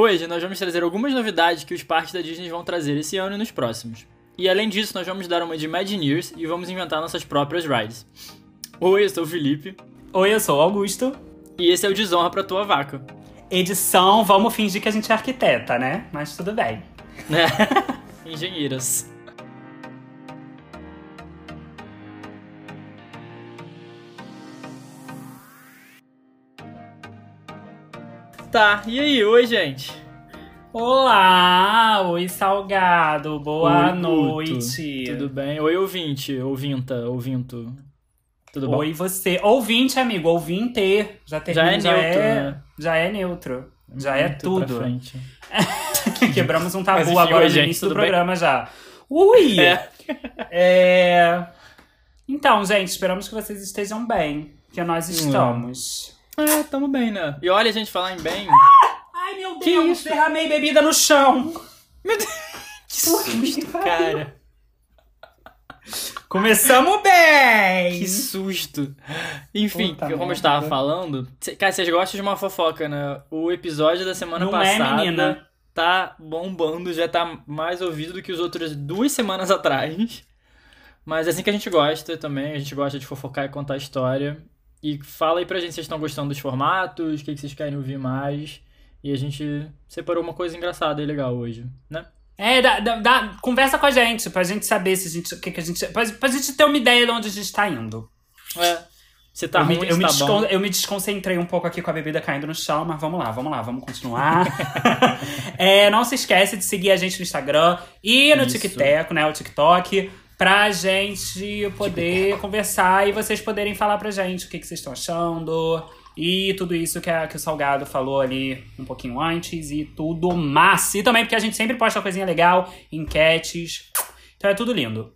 Hoje nós vamos trazer algumas novidades que os parques da Disney vão trazer esse ano e nos próximos. E além disso, nós vamos dar uma de Imagineers e vamos inventar nossas próprias rides. Oi, eu sou o Felipe. Oi, eu sou o Augusto. E esse é o Desonra pra Tua Vaca. Edição, vamos fingir que a gente é arquiteta, né? Mas tudo bem. Né? Engenheiras. Tá, e aí, oi, gente? Olá, oi Salgado, boa Oi, noite. Tudo bem? Oi, ouvinte, ouvinta, ouvinto. Tudo bom? Oi você, ouvinte amigo, ouvinte. Já, termina, Já é neutro, né? Já é neutro, já é Muito pra tudo. Quebramos um tabu Mas agora oi, no gente, início do bem? programa já. Ui! É. É. Então, gente, esperamos que vocês estejam bem, que nós estamos. É, tamo bem, né? E olha a gente falar em bem. Ai, meu Que Deus, isso? derramei bebida no chão. Que susto, cara. Começamos bem! Que susto. Enfim, Puta como eu merda. estava falando. cê- Cara, vocês gostam de uma fofoca, né? O episódio da semana Não é, passada menina? tá bombando, já tá mais ouvido do que os outros duas semanas atrás. Mas é assim que a gente gosta também. A gente gosta de fofocar e contar história. E fala aí pra gente se vocês estão gostando dos formatos, o que, que vocês querem ouvir mais. E a gente separou uma coisa engraçada e legal hoje, né? É, dá, dá- dá- conversa com a gente, pra gente saber se a gente, o que, que a gente. Pra, pra gente ter uma ideia de onde a gente tá indo. É. Se tá eu, ruim, me, eu, me tá descon- bom. eu me desconcentrei um pouco aqui com a bebida caindo no chão, mas vamos lá, vamos lá, vamos continuar. É, não se esquece de seguir a gente no Instagram e no Isso. TikTok, né? O TikTok, pra gente poder conversar e vocês poderem falar pra gente o que, que vocês estão achando. E tudo isso que, a- que o Salgado falou ali um pouquinho antes e tudo mais. E também porque a gente sempre posta coisinha legal, enquetes. Então é tudo lindo.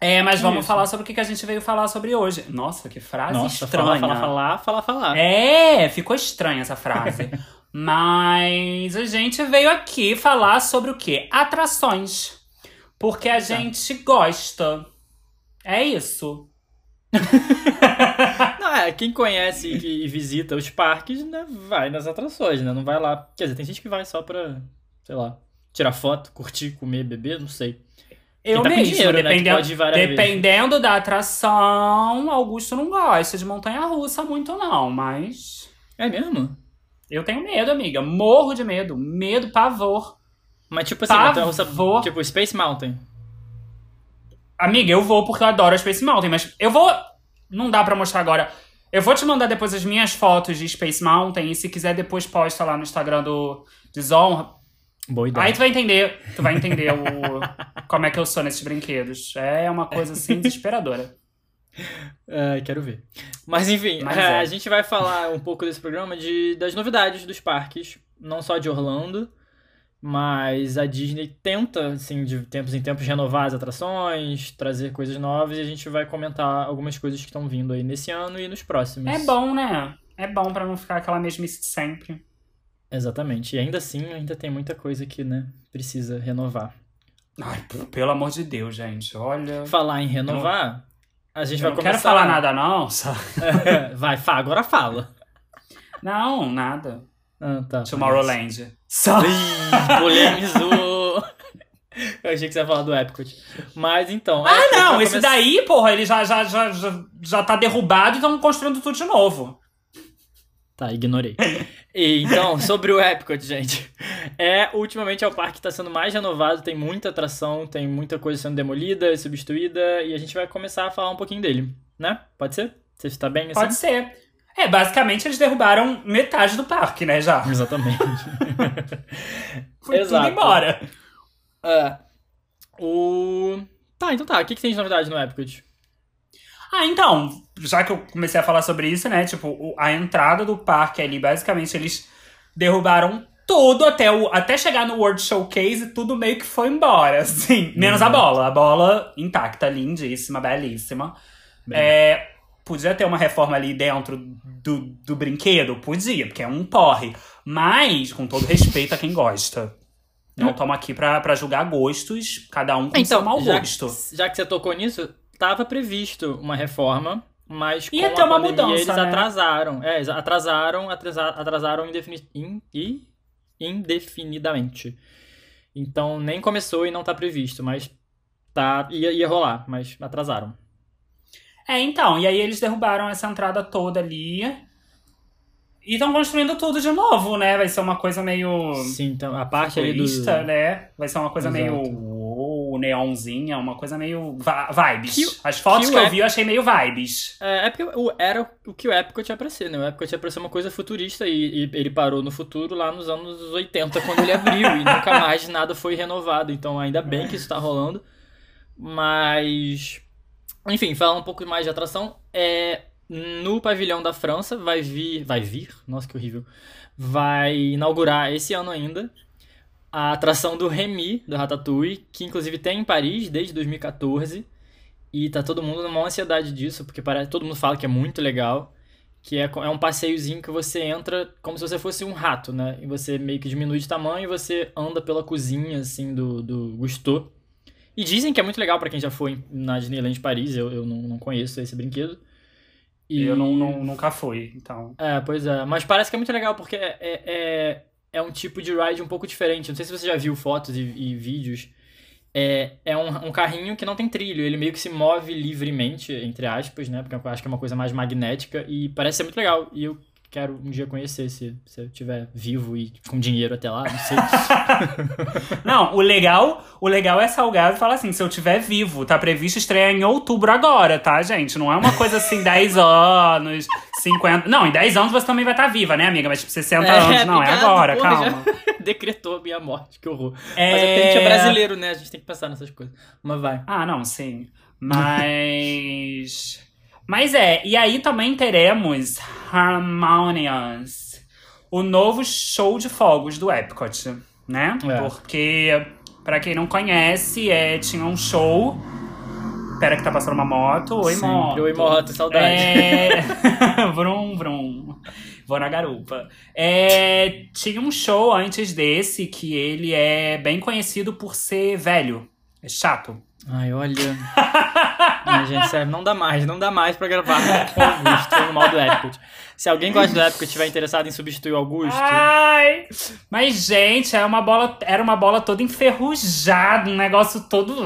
É, mas vamos Isso. falar sobre o que que a gente veio falar sobre hoje. Nossa, que frase Nossa, estranha. falar, falar, falar, falar. É, ficou estranha essa frase. Mas a gente veio aqui falar sobre o quê? Atrações. Porque a gente gosta. É isso. Não, é, quem conhece e, e visita os parques, né, vai nas atrações, né? Não vai lá. Quer dizer, tem gente que vai só pra, sei lá, tirar foto, curtir, comer, beber, não sei. Eu tá mesmo, dinheiro, né, dependendo, várias dependendo da atração, Augusto não gosta de montanha-russa muito não, mas É mesmo? eu tenho medo, amiga. Morro de medo. Medo, pavor. Mas tipo assim, Pavor. montanha russa, tipo Space Mountain. Amiga, eu vou porque eu adoro a Space Mountain, mas eu vou. Não dá pra mostrar agora. Eu vou te mandar depois as minhas fotos de Space Mountain e se quiser depois posta lá no Instagram do Desonra. Boa ideia. Aí tu vai entender, tu vai entender o, como é que eu sou nesses brinquedos. É uma coisa assim desesperadora. É, quero ver. Mas enfim, Mas é. a gente vai falar um pouco desse programa de, das novidades dos parques, não só de Orlando, mas a Disney tenta, assim, de tempos em tempos, renovar as atrações, trazer coisas novas, e a gente vai comentar algumas coisas que estão vindo aí nesse ano e nos próximos. É bom, né? É bom pra não ficar aquela mesmice de sempre. Exatamente. E ainda assim, ainda tem muita coisa que, né, precisa renovar. Ai, pelo amor de Deus, gente. Olha. Falar em renovar, a gente Eu vai não começar... quero falar nada, não. só- vai, agora fala. Não, nada. Ah, tá. Tomorrowland. Só. Ih, polemizou. Eu achei que você ia falar do Epcot. Mas então. Ah, Epcot não, vai esse começar- daí, porra, ele já, já, já, já, já tá derrubado e estão construindo tudo de novo. Tá, ignorei. E, então, sobre o Epcot, gente. É, ultimamente é o parque que tá sendo mais renovado, tem muita atração, tem muita coisa sendo demolida e substituída, e a gente vai começar a falar um pouquinho dele, né? Pode ser? Você está bem assim? Pode ser. É, basicamente eles derrubaram metade do parque, né, já. Exatamente. Foi Exato. tudo embora. É. O. Tá, então tá. O que, que tem de novidade no Epcot? Ah, então, já que eu comecei a falar sobre isso, né, tipo, o- a entrada do parque ali, basicamente eles derrubaram tudo até, o, até chegar no World Showcase, tudo meio que foi embora, assim. Menos a Exato. bola. A bola intacta, lindíssima, belíssima. Bem, É, podia ter uma reforma ali dentro do, do brinquedo? Podia, porque é um porre. Mas, com todo respeito a quem gosta. Não estamos aqui pra, pra julgar gostos, cada um com seu mau Então, já, gosto. já que você tocou nisso, tava previsto uma reforma, mas com Ia ter uma pandemia mudança, eles né? atrasaram. É, eles atrasaram, atrasa- atrasaram indefini... in- e indefinidamente. Então nem começou e não tá previsto, mas tá ia, ia rolar, mas atrasaram. É, então, e aí eles derrubaram essa entrada toda ali. E estão construindo tudo de novo, né? Vai ser uma coisa meio. Sim, então a parte ali do. né? Vai ser uma coisa Exato. meio. uou, neonzinha, uma coisa meio. vibes. Que As fotos que que, eu vi eu achei meio vibes. É, é porque o, era o que o Epcot ia pra ser, né? O Epcot ia pra ser uma coisa futurista e, e ele parou no futuro lá nos anos 80, quando ele abriu, e nunca mais nada foi renovado. Então, ainda bem que isso tá rolando. Mas. Enfim, falar um pouco mais de atração. É, no pavilhão da França vai vir. Vai vir? Nossa, que horrível. Vai inaugurar esse ano ainda a atração do Remy, do Ratatouille, que inclusive tem em Paris desde 2014. E tá todo mundo numa ansiedade disso, porque parece, todo mundo fala que é muito legal. Que é, é um passeiozinho que você entra como se você fosse um rato, né? E você meio que diminui de tamanho e você anda pela cozinha, assim, do, do Gusteau. E dizem que é muito legal pra quem já foi na Disneyland Paris, eu, eu não, não conheço esse brinquedo. E Eu não, não- nunca fui, então. É, pois é. Mas parece que é muito legal, porque é, é, é, é um tipo de ride um pouco diferente. Não sei se você já viu fotos e, e vídeos. É, é um, um carrinho que não tem trilho. Ele meio que se move livremente, entre aspas, né? Porque eu acho que é uma coisa mais magnética. E parece ser muito legal. E eu quero um dia conhecer, se, se eu estiver vivo e com dinheiro até lá, não sei. Não, o legal, o legal é Salgado falar assim, se eu tiver vivo, tá previsto estrear em outubro agora, tá, gente? Não é uma coisa assim, 10 anos, 50... Não, em 10 anos você também vai estar viva, né, amiga? Mas tipo, 60 anos, não, é agora, porra, calma. decretou a minha morte, que horror. É... Mas é porque a gente é brasileiro, né? A gente tem que pensar nessas coisas. Mas vai. Ah, não, sim. Mas. Mas é, e aí também teremos Harmonious, o novo show de fogos do Epcot, né? É. Porque, pra quem não conhece, é, tinha um show. Pera que tá passando uma moto. Oi, Sempre. moto. Oi, moto, saudade. É... vrum, vrum. Vou na garupa. É, Tinha um show antes desse que ele é bem conhecido por ser velho. É chato. Ai, olha. Ai, gente, sério, não dá mais, não dá mais pra gravar com o Augusto falando mal do Epcot. Se alguém gosta do Epcot e estiver interessado em substituir o Augusto, Ai! Mas, gente, era uma bola, era uma bola toda enferrujada, um negócio todo.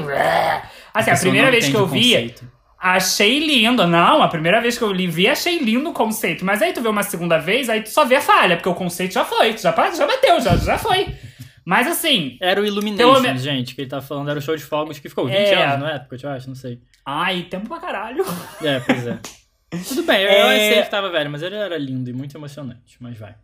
Assim, a, pessoa primeira vez que eu vi, achei lindo. Não, a primeira vez que eu li, vi, achei lindo o conceito. Mas aí tu vê uma segunda vez, aí tu só vê a falha, porque o conceito já foi, já, já bateu, já, já foi. Mas assim. Era o Illumination, Pelo me- gente, que ele tá falando, era o show de fogos que ficou 20 É. anos no Epcot, eu acho, não sei. Ai, tempo pra caralho. É, pois é. Tudo bem, eu, É. eu sei que tava velho, mas ele era lindo e muito emocionante, mas vai.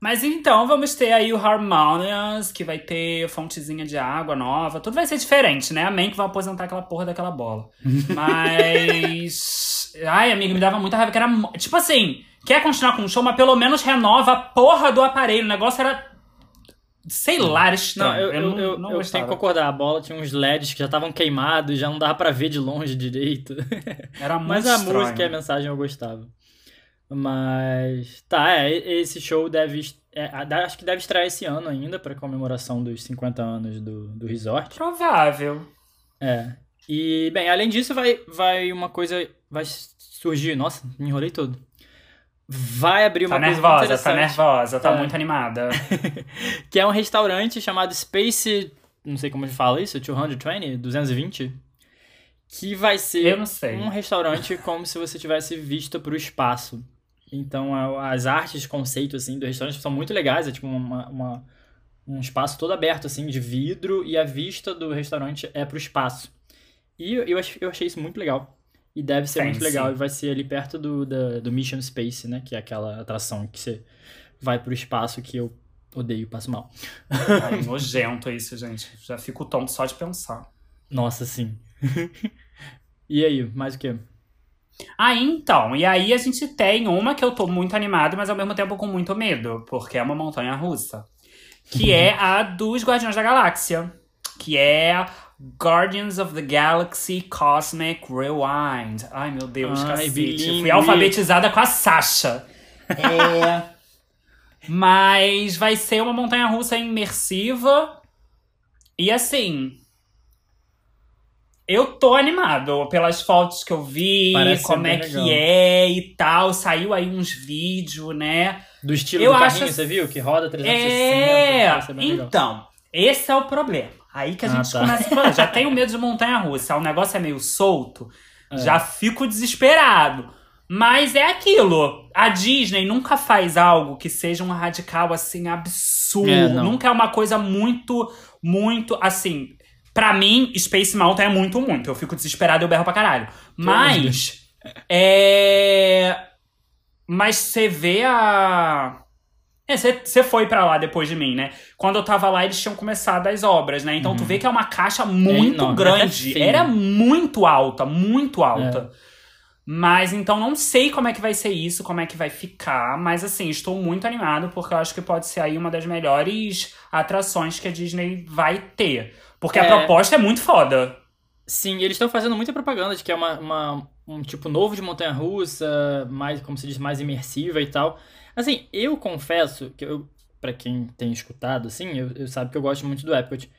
Mas então vamos ter aí o Harmonious, que vai ter fontezinha de água nova. Tudo vai ser diferente, né? Amém que vai aposentar aquela porra daquela bola. Mas. Ai, amigo, me dava muita raiva que era. Tipo assim, quer continuar com o show, mas pelo menos renova a porra do aparelho. O negócio era. Sei lá, era Não, estranho. eu, eu, não, eu, não eu tenho que concordar, a bola tinha uns LEDs que já estavam queimados, já não dava pra ver de longe direito. Era muito Mas a estranho. música e a mensagem eu gostava. Mas. Tá, é, esse show deve. é, acho que deve estrear esse ano ainda, pra comemoração dos 50 anos do, do resort. Provável. É. E, bem, além disso, vai, vai uma coisa. Vai surgir. Nossa, me enrolei todo. Vai abrir uma Tá coisa nervosa, tá interessante. nervosa, tá É. muito animada. que é um restaurante chamado Space. Não sei como fala isso, 220? 220? Que vai ser um restaurante como se você tivesse vista para o espaço. Então, as artes, conceito, assim, do restaurante são muito legais. É tipo uma, uma- um espaço todo aberto, assim, de vidro. E a vista do restaurante é pro espaço. E eu, eu achei isso muito legal. E deve ser muito legal. E vai ser ali perto do, da- do Mission Space, né? Que é aquela atração que você vai pro espaço que eu odeio, passo mal. Ai, nojento isso, gente. Já fico tonto só de pensar. Nossa, sim. e aí, mais o quê? Ah, então. E aí a gente tem uma que eu tô muito animado, mas ao mesmo tempo com muito medo, porque é uma montanha russa. Que é a dos Guardiões da Galáxia. Que é Guardians of the Galaxy Cosmic Rewind. Ai, meu Deus, Ai, cacete. Fui alfabetizada com a Sasha. É. Mas vai ser uma montanha russa imersiva. E assim. Eu tô animado pelas fotos que eu vi, Parece como é que legal. é e tal. Saiu aí uns vídeos, né? Do estilo Eu do acho carrinho, assim- você viu? Que roda 360. É, bem legal. então, esse é o problema. Aí que a Ah, gente tá. começa a falar, já tenho medo de montanha-russa, o negócio é meio solto, É. já fico desesperado. Mas é aquilo, a Disney nunca faz algo que seja um radical assim absurdo, É, nunca é uma coisa muito, muito assim. Pra mim, Space Mountain é muito, muito. Eu fico desesperado e eu berro pra caralho. Mas. É. Mas você vê a. É, você foi pra lá depois de mim, né? Quando eu tava lá, eles tinham começado as obras, né? Então tu vê que é uma caixa muito enorme, grande. Era muito alta, muito alta. Mas então não sei como é que vai ser isso, como é que vai ficar. Mas assim, estou muito animado porque eu acho que pode ser aí uma das melhores atrações que a Disney vai ter. Porque a É. proposta é muito foda. Sim, eles estão fazendo muita propaganda de que é uma, uma- um tipo novo de montanha-russa, mais, como se diz, mais imersiva e tal. Assim, eu confesso que eu, pra quem tem escutado, assim, eu, eu sabe que eu gosto muito do Epcot.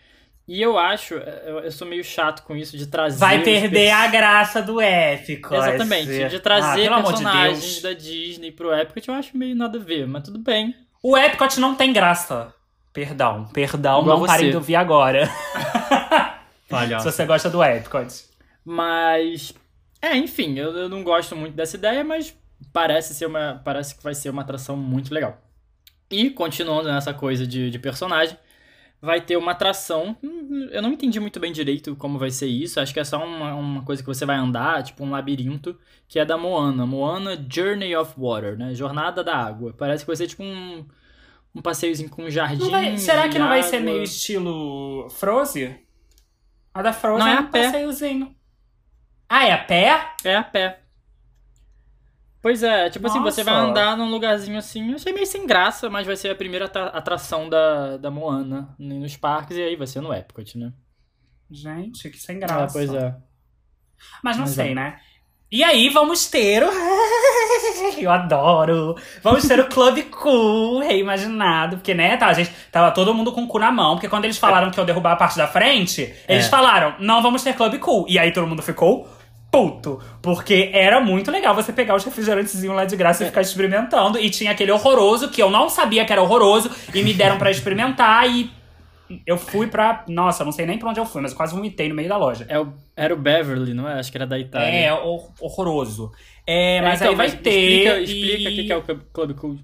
E eu acho, eu, eu sou meio chato com isso de trazer. Vai perder a graça do épico. Exatamente, de trazer ah, de personagens Deus. da Disney pro Epcot, eu acho meio nada a ver, mas tudo bem. O Epcot não tem graça. Perdão, perdão, Igual não parem de ouvir agora. Olha. Se você gosta do Epcot. Mas. É, enfim, eu, eu não gosto muito dessa ideia, mas parece ser uma. Parece que vai ser uma atração muito legal. E, continuando nessa coisa de, de personagem, vai ter uma atração. hum, Eu não entendi muito bem direito como vai ser isso. Acho que é só uma, uma coisa que você vai andar, tipo um labirinto, que é da Moana. Moana Journey of Water, né? Jornada da Água. Parece que vai ser tipo um. Um passeiozinho com um jardim. Vai- será que não vai ser água. meio estilo Frozen? A da Frozen Não, é é a um pé. passeiozinho. Ah, é a pé? É a pé. Pois é, tipo assim, você vai Nossa. andar num lugarzinho assim, eu achei meio sem graça, mas vai ser a primeira atra- atração da, da Moana nos parques e aí vai ser no Epcot, né? Gente, que sem Ah, graça. pois é. Mas não Mas sei, é. né? E aí vamos ter o. Eu adoro! Vamos ter o Club Cool reimaginado. Porque, né, tá, a gente tava todo mundo com o cu na mão. Porque quando eles falaram que eu derrubar a parte da frente, eles É. falaram, não vamos ter Club Cool. E aí todo mundo ficou puto. Porque era muito legal você pegar os refrigerantezinhos lá de graça e ficar experimentando. E tinha aquele horroroso que eu não sabia que era horroroso. E me deram pra experimentar e. Eu fui pra. Nossa, não sei nem pra onde eu fui, mas eu quase vomitei no meio da loja. É o, era o Beverly, não é? Acho que era da Itália. É, hor- horroroso. É, É, mas então, aí vai mas ter. Explica, explica o e- que é o Club- Cool.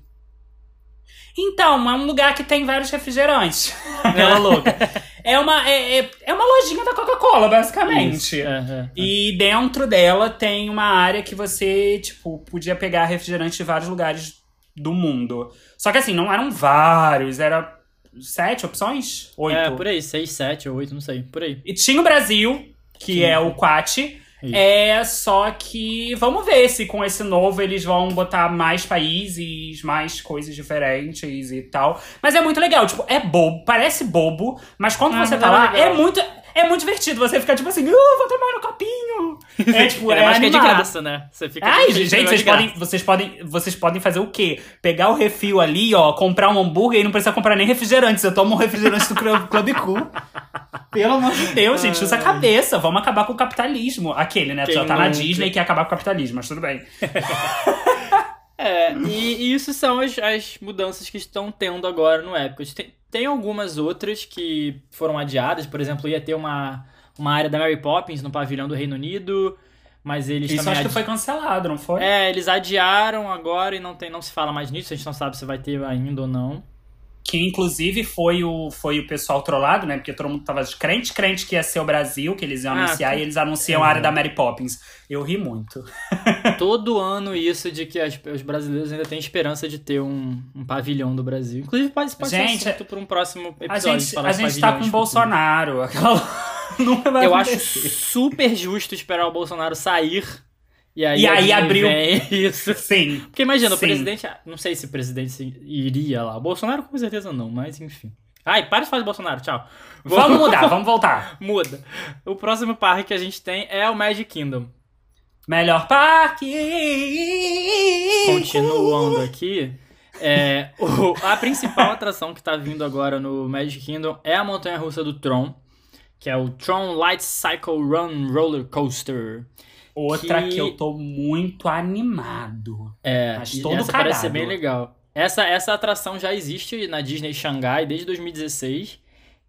Então, é um lugar que tem vários refrigerantes. Aquela louca. É uma, é, é, é uma lojinha da Coca-Cola, basicamente. É, é. E dentro dela tem uma área que você, tipo, podia pegar refrigerante de vários lugares do mundo. Só que assim, não eram vários, era sete opções? Oito. É, por aí, 6, 7 ou 8, não sei, por aí. E tinha o Brasil, que Sim. é o Quat. Isso. É, só que vamos ver se com esse novo eles vão botar mais países, mais coisas diferentes e tal. Mas é muito legal, tipo, é bobo, parece bobo, mas quando Ah, você tá é lá, legal. é muito, é muito divertido. Você fica tipo assim, uh, vou tomar no copinho. É tipo, Ainda é mais que é de graça, né? Você fica Ai, feliz gente, de vocês graça. podem, vocês, podem, vocês podem fazer o quê? Pegar o refil ali, ó, comprar um hambúrguer e não precisa comprar nem refrigerante. Você toma um refrigerante do Club Cool. Pelo amor de Deus, gente, usa a cabeça. Vamos acabar com o capitalismo. Aquele, né? Quem Já tá na? Disney e quer acabar com o capitalismo, mas tudo bem. É, e, e isso são as, as mudanças que estão tendo agora no Epcot. Tem, tem algumas outras que foram adiadas, por exemplo, ia ter uma, uma área da Mary Poppins no pavilhão do Reino Unido, mas eles Isso acho que adi- foi cancelado, não foi? É, eles adiaram agora e não, tem, não se fala mais nisso, a gente não sabe se vai ter ainda ou não. Que inclusive foi o, foi o pessoal trollado, né? Porque todo mundo tava crente, crente que ia ser o Brasil, que eles iam Ah, anunciar, com- e eles anunciam a área da Mary Poppins. Eu ri muito. Todo ano isso de que as- os brasileiros ainda têm esperança de ter um, um pavilhão do Brasil. Inclusive pode, pode Gente, ser para um próximo A episódio. gente, falar a gente tá com o Bolsonaro. Aquela... Nunca vai Eu acho acontecer. super justo esperar o Bolsonaro sair. E aí, E aí abriu- Isso. Sim. Porque imagina, o Sim. presidente. Não sei se o presidente iria lá. O Bolsonaro com certeza não, mas enfim. Ai, para de falar de Bolsonaro, tchau. Vamos mudar, vamos voltar. Muda. O próximo parque que a gente tem é o Magic Kingdom. Melhor parque. Continuando aqui. É, o- a principal atração que tá vindo agora no Magic Kingdom é a Montanha Russa do Tron. que é o Tron Light Cycle Run Roller Coaster. Outra Que- que, eu tô muito animado. É, Mas todo essa parece ser bem legal. Essa, essa atração já existe na Disney Xangai desde 2016.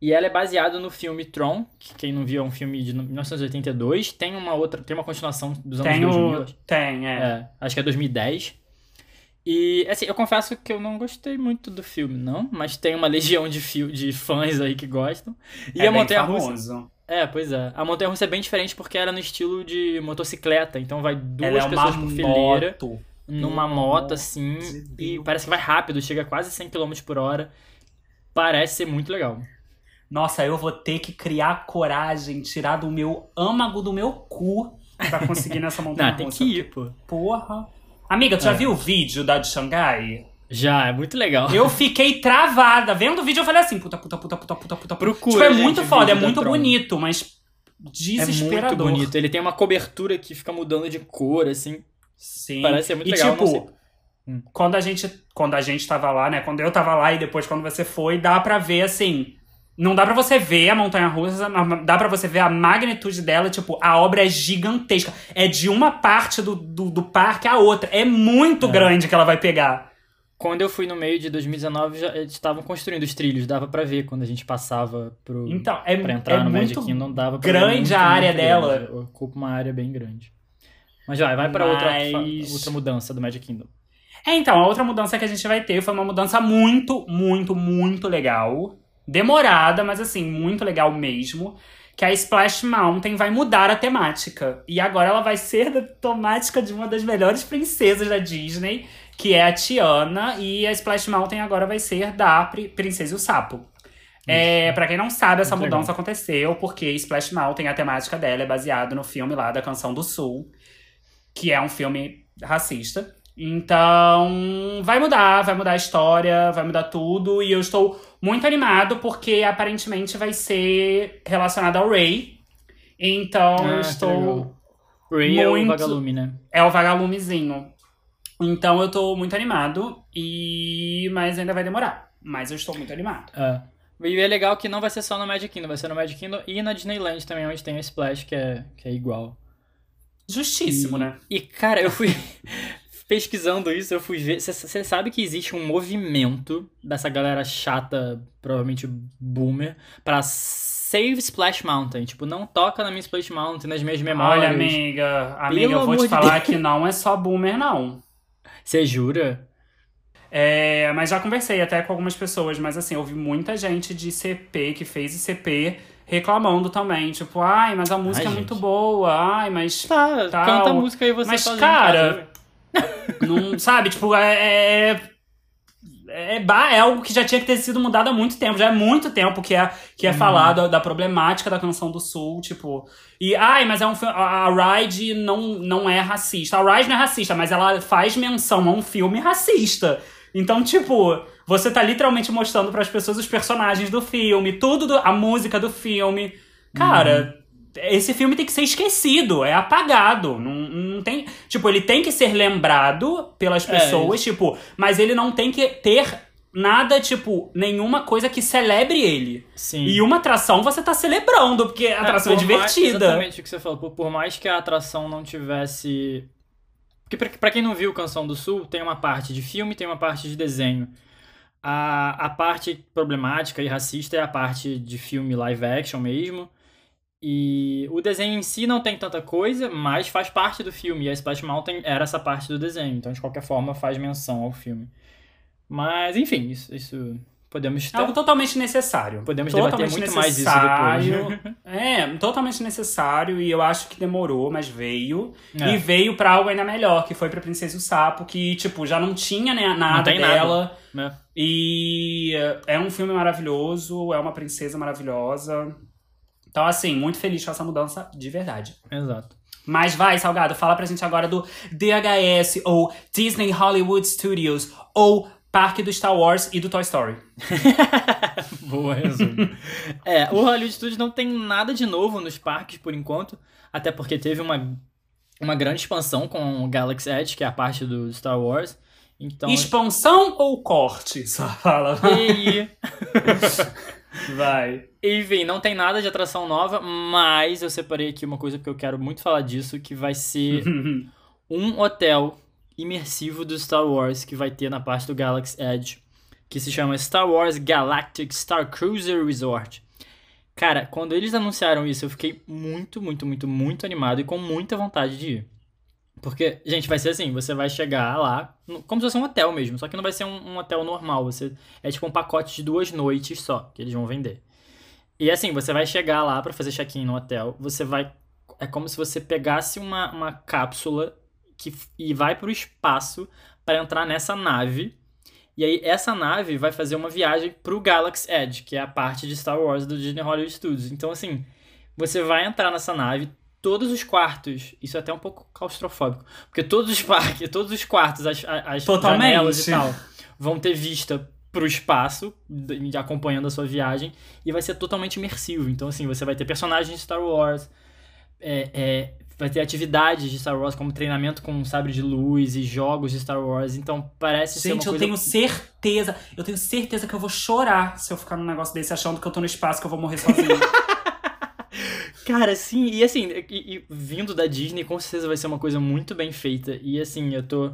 E ela é baseada no filme Tron, que quem não viu é um filme de 1982. Tem uma outra, tem uma continuação dos anos Tem 2000. o. Tem, é. É, acho que é 2010. E, assim, eu confesso que eu não gostei muito do filme, não. Mas tem uma legião de, de fãs aí que gostam. E é a bem Montanha Russa. famoso. É, pois é. A Montanha Russa é bem diferente porque ela é no estilo de motocicleta. Então vai duas Ela é pessoas por fileira moto. numa moto assim. E parece que vai rápido, chega a quase 100 km por hora. Parece ser muito legal. Nossa, eu vou ter que criar coragem, tirar do meu âmago do meu cu pra conseguir nessa montanha Não, tem russa. que ir, pô. Porra. Amiga, tu já É. viu o vídeo da de Xangai? Já, é muito legal. Eu fiquei travada. Vendo o vídeo, eu falei assim, puta, puta, puta, puta, puta, puta. Procura, Tipo, é gente, muito foda, é muito bonito, mas É desesperador. muito bonito. Ele tem uma cobertura que fica mudando de cor, assim. Sim. Parece ser muito e, legal. tipo. Hum. quando a gente quando a gente tava lá, né? Quando eu tava lá e depois quando você foi, dá pra ver assim. Não dá pra você ver a montanha russa, mas dá pra você ver a magnitude dela, tipo, a obra é gigantesca. É de uma parte do, do, do parque à outra. É muito É. grande que ela vai pegar. Quando eu fui no meio de 2019, já, eles estavam construindo os trilhos, dava pra ver quando a gente passava pro, Então, é, pra entrar é no Magic Kingdom, dava pra grande ver muito, a área muito dela. grande. Ocupa uma área bem grande. Mas vai, vai pra outra, Mas- outra mudança do Magic Kingdom. É, então, a outra mudança que a gente vai ter foi uma mudança muito, muito, muito legal. Demorada, mas assim, muito legal mesmo. Que a Splash Mountain vai mudar a temática. E agora ela vai ser da temática de uma das melhores princesas da Disney, que é a Tiana. E a Splash Mountain agora vai ser da Pri- Princesa e o Sapo. É, pra quem não sabe, essa Muito mudança legal. aconteceu porque Splash Mountain, a temática dela é baseada no filme lá da Canção do Sul, que é um filme racista. Então, vai mudar, vai mudar a história, vai mudar tudo. E eu estou muito animado porque aparentemente vai ser relacionado ao Ray. Então, eu Ah, estou. Ray é o muito- vagalume, né? É o vagalumezinho. Então, eu tô muito animado. E. Mas ainda vai demorar. Mas eu estou muito animado. É. E é legal que não vai ser só no Magic Kingdom, vai ser no Magic Kingdom e na Disneyland também, onde tem a Splash, que é, que é igual. Justíssimo, E- né? E, cara, eu fui pesquisando isso, eu fui ver. Você sabe que existe um movimento dessa galera chata, provavelmente boomer, pra Save Splash Mountain. Tipo, não toca na minha Splash Mountain, nas minhas memórias. Olha, amiga, amiga, Pelo eu vou te de falar que não é só boomer, não. Você jura? É, mas já conversei até com algumas pessoas, mas assim, eu vi muita gente de CP que fez ICP reclamando também. Tipo, ai, mas a música Ai, é muito gente. boa, ai, mas. Tá, Tal. canta a música aí você Mas, cara, casa. Não, sabe, tipo, é. É, é, ba- é algo que já tinha que ter sido mudado há muito tempo. Já é muito tempo que é, que é Hum. falado da problemática da canção do Sul, tipo. E, ai, mas é um filme. A Ride não, não é racista. A Ride não é racista, mas ela faz menção a um filme racista. Então, tipo, você tá literalmente mostrando pras pessoas os personagens do filme, tudo, do- a música do filme. Cara, esse filme tem que ser esquecido, é apagado. Não, não tem. Tipo, ele tem que ser lembrado pelas É, pessoas, tipo, mas ele não tem que ter nada, tipo, nenhuma coisa que celebre ele. Sim. E uma atração você tá celebrando, porque a atração é, mais- divertida. exatamente o que você falou. Por, por mais que a atração não tivesse. Porque pra, pra quem não viu Canção do Sul, tem uma parte de filme tem uma parte de desenho. A, a parte problemática e racista é a parte de filme live action mesmo. E o desenho em si não tem tanta coisa, mas faz parte do filme. E a Splash Mountain era essa parte do desenho. Então, de qualquer forma, faz menção ao filme. Mas, enfim, isso, isso podemos É estar. algo totalmente necessário. Podemos debater totalmente muito mais isso necessário. depois. É, totalmente necessário e eu acho que demorou, mas veio. É. E veio pra algo ainda melhor, que foi pra Princesa e o Sapo, que, tipo, já não tinha né, nada tem nada. dela. né? E é um filme maravilhoso, é uma princesa maravilhosa. Então, assim, muito feliz com essa mudança de verdade. Exato. Mas vai, Salgado, fala pra gente agora do DHS, ou Disney Hollywood Studios, ou Parque do Star Wars e do Toy Story. Boa resumo. é, o Hollywood Studios não tem nada de novo nos parques por enquanto, até porque teve uma, uma grande expansão com o Galaxy Edge, que é a parte do Star Wars. Então, Expansão ou corte? Só fala. e aí, Vai. Enfim, não tem nada de atração nova, mas eu separei aqui uma coisa porque eu quero muito falar disso, que vai ser um hotel imersivo do Star Wars que vai ter na parte do Galaxy Edge, que se chama Star Wars Galactic Star Cruiser Resort. Cara, quando eles anunciaram isso, eu fiquei muito, muito, muito, muito animado e com muita vontade de ir. Porque, gente, vai ser assim, você vai chegar lá, como se fosse um hotel mesmo, só que não vai ser um, um, hotel normal, você é tipo um pacote de duas noites só, que eles vão vender. E assim, você vai chegar lá para fazer check-in no hotel, você vai é como se você pegasse uma, uma cápsula que, e vai para o espaço para entrar nessa nave. E aí essa nave vai fazer uma viagem para o Galaxy Edge, que é a parte de Star Wars do Disney Hollywood Studios. Então assim, você vai entrar nessa nave, todos os quartos, isso é até um pouco claustrofóbico, porque todos os parques, todos os quartos, as, as janelas e tal, vão ter vista pro espaço, acompanhando a sua viagem, e vai ser totalmente imersivo. Então, assim, você vai ter personagens de Star Wars, é, é, vai ter atividades de Star Wars, como treinamento com sabre de luz e jogos de Star Wars. Então, parece Gente, ser uma eu coisa... tenho certeza, eu tenho certeza que eu vou chorar se eu ficar num negócio desse achando que eu tô no espaço, que eu vou morrer sozinho. Cara, sim, e assim, e, e, vindo da Disney, com certeza vai ser uma coisa muito bem feita. E assim, eu tô.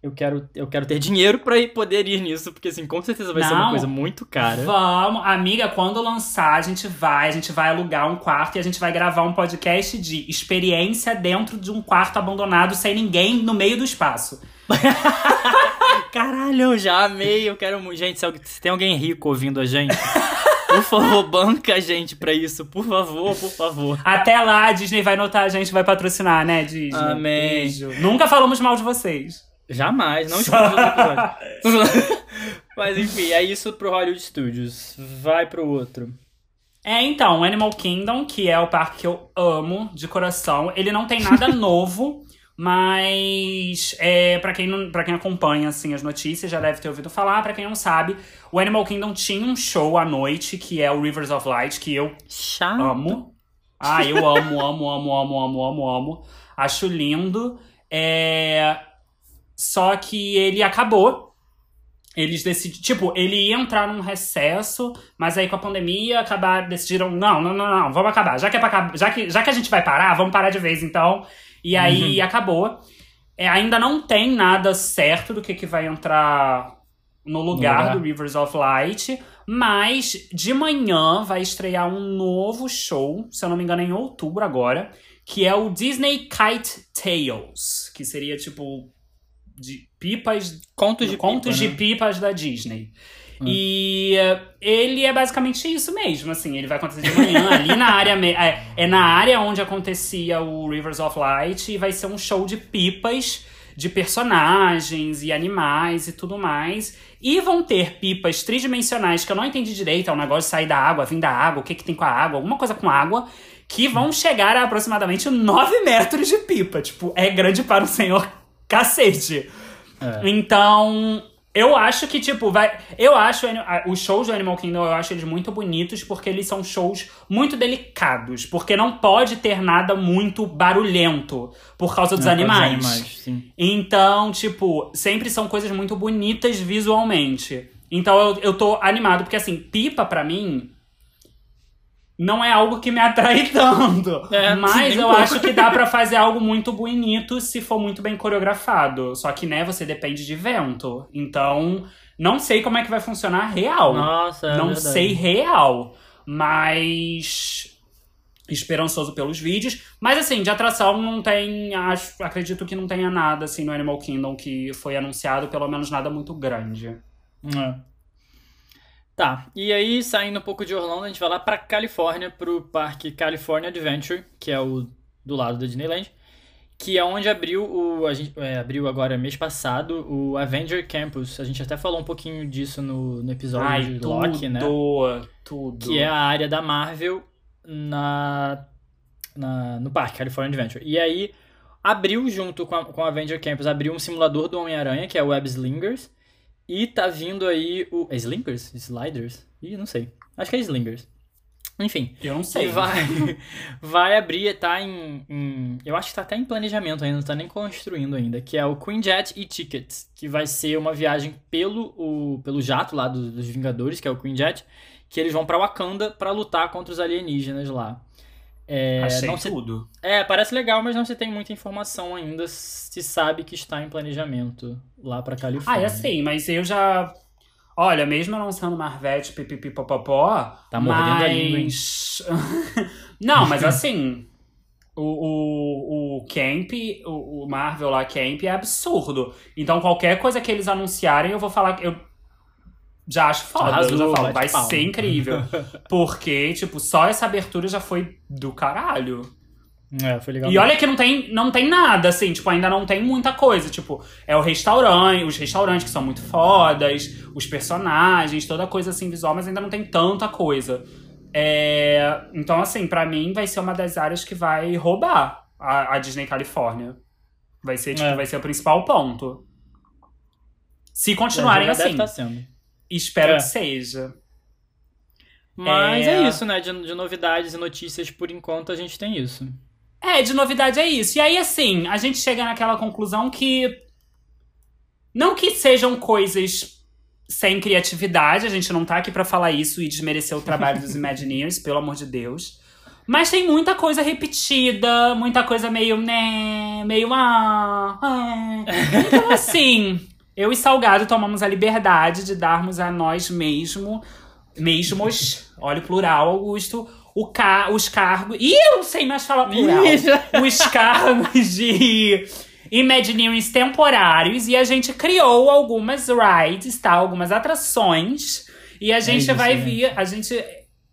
Eu quero, eu quero ter dinheiro pra poder ir nisso, porque assim, com certeza vai Não, ser uma coisa muito cara. Vamos, amiga, quando lançar, a gente vai, a gente vai alugar um quarto e a gente vai gravar um podcast de experiência dentro de um quarto abandonado sem ninguém no meio do espaço. Caralho, eu já amei, eu quero muito. Gente, se tem alguém rico ouvindo a gente. Por favor, banca a gente pra isso. Por favor, por favor. Até lá, a Disney vai notar a gente, vai patrocinar, né, Disney? Amém. Beijo. Nunca falamos mal de vocês. Jamais, não escuta os episódios. Mas enfim, é isso pro Hollywood Studios. Vai pro outro. É, então, Animal Kingdom, que é o parque que eu amo de coração. Ele não tem nada novo, mas é, para quem não, para quem acompanha assim as notícias já deve ter ouvido falar, para quem não sabe, o Animal Kingdom tinha um show à noite que é o Rivers of Light, que eu Chato. amo. Ah, eu amo, amo, amo, amo, amo, amo, amo. Acho lindo. É... Só que ele acabou. Eles decidiram. Tipo, ele ia entrar num recesso, mas aí com a pandemia acabaram, decidiram. Não, não, não, não, vamos acabar. Já que, é pra já, que, já que a gente vai parar, vamos parar de vez então. E aí uhum. acabou. É, ainda não tem nada certo do que, que vai entrar no lugar, no lugar do Rivers of Light. Mas de manhã vai estrear um novo show, se eu não me engano, em outubro agora, que é o Disney Kite Tales, que seria tipo de pipas. Contos de, contos pipa, de né? pipas da Disney. Hum. E uh, ele é basicamente isso mesmo, assim, ele vai acontecer de manhã ali na área é, é, na área onde acontecia o Rivers of Light e vai ser um show de pipas de personagens e animais e tudo mais. E vão ter pipas tridimensionais que eu não entendi direito, é um negócio de sair da água, vir da água, o que que tem com a água, alguma coisa com água, que vão chegar a aproximadamente 9 metros de pipa. Tipo, é grande para um senhor cacete. É. Então, eu acho que, tipo, vai. Eu acho os shows do Animal Kingdom, eu acho eles muito bonitos, porque eles são shows muito delicados. Porque não pode ter nada muito barulhento por causa dos É, animais. dos animais, sim. Então, tipo, sempre são coisas muito bonitas visualmente. Então eu, eu tô animado, porque assim, pipa pra mim. Não é algo que me atrai tanto. É, mas eu pouco. acho que dá pra fazer algo muito bonito se for muito bem coreografado. Só que, né, você depende de vento. Então, não sei como é que vai funcionar real. Nossa, é não verdade. sei real. Mas. Esperançoso pelos vídeos. Mas assim, de atração não tem. Acho, acredito que não tenha nada assim no Animal Kingdom que foi anunciado, pelo menos nada muito grande. É. Tá, e aí saindo um pouco de Orlando, a gente vai lá pra Califórnia, pro parque California Adventure, que é o do lado da Disneyland, que é onde abriu o. A gente, é, abriu agora mês passado o Avenger Campus. A gente até falou um pouquinho disso no, no episódio Ai, de tudo, Loki, né? tudo. Que é a área da Marvel na, na, no parque California Adventure. E aí abriu junto com a, com a Avenger Campus, abriu um simulador do Homem-Aranha, que é o Web Slingers. E tá vindo aí o. É Slingers? Sliders? Ih, não sei. Acho que é Slingers. Enfim. Eu não sei. vai, vai abrir, tá em, em- Eu acho que tá até em planejamento ainda, não tá nem construindo ainda. Que é o Queen Jet e Tickets. Que vai ser uma viagem pelo, o, pelo jato lá do- dos Vingadores, que é o Queen Jet. que eles vão pra Wakanda pra lutar contra os alienígenas lá. É, Achei não se- tudo. é, parece legal, mas não se tem muita informação ainda. Se sabe que está em planejamento lá pra Ah, Califórnia. é assim, mas eu já. Olha, mesmo não sendo Marvete, pipipipopopó. Tá mordendo mas... a língua, hein? não, mas assim. O, o, o Camp, o, o Marvel lá, Camp, é absurdo. Então, qualquer coisa que eles anunciarem, eu vou falar. Eu já acho foda. Arrasou, eu já falo, vai palma. ser incrível. Porque, tipo, só essa abertura já foi do caralho. É, foi legal. E olha que não tem, não tem nada, assim, tipo, ainda não tem muita coisa. Tipo, é o restaurante, os restaurantes que são muito fodas, os personagens, toda coisa assim visual, mas ainda não tem tanta coisa. É, então, assim, pra mim vai ser uma das áreas que vai roubar a, a Disney Califórnia. Vai ser, tipo, É. vai ser o principal ponto. Se continuarem deve assim. estar sendo. Espero É. que seja. Mas É. é, isso, né? De, de novidades e notícias, por enquanto, a gente tem isso. É, de novidade é isso. E aí, assim, a gente chega naquela conclusão que. Não que sejam coisas sem criatividade, a gente não tá aqui pra falar isso e desmerecer o trabalho dos Imagineers, pelo amor de Deus. Mas tem muita coisa repetida, muita coisa meio, né, meio ah, ah. Então, assim, eu e Salgado tomamos a liberdade de darmos a nós mesmo, mesmos, olha o plural, Augusto, o ca os cargos. Ih, eu não sei mais falar plural. Os cargos de Imagineers temporários e a gente criou algumas rides, tá? Algumas atrações. E a gente isso, vai né? vir, a gente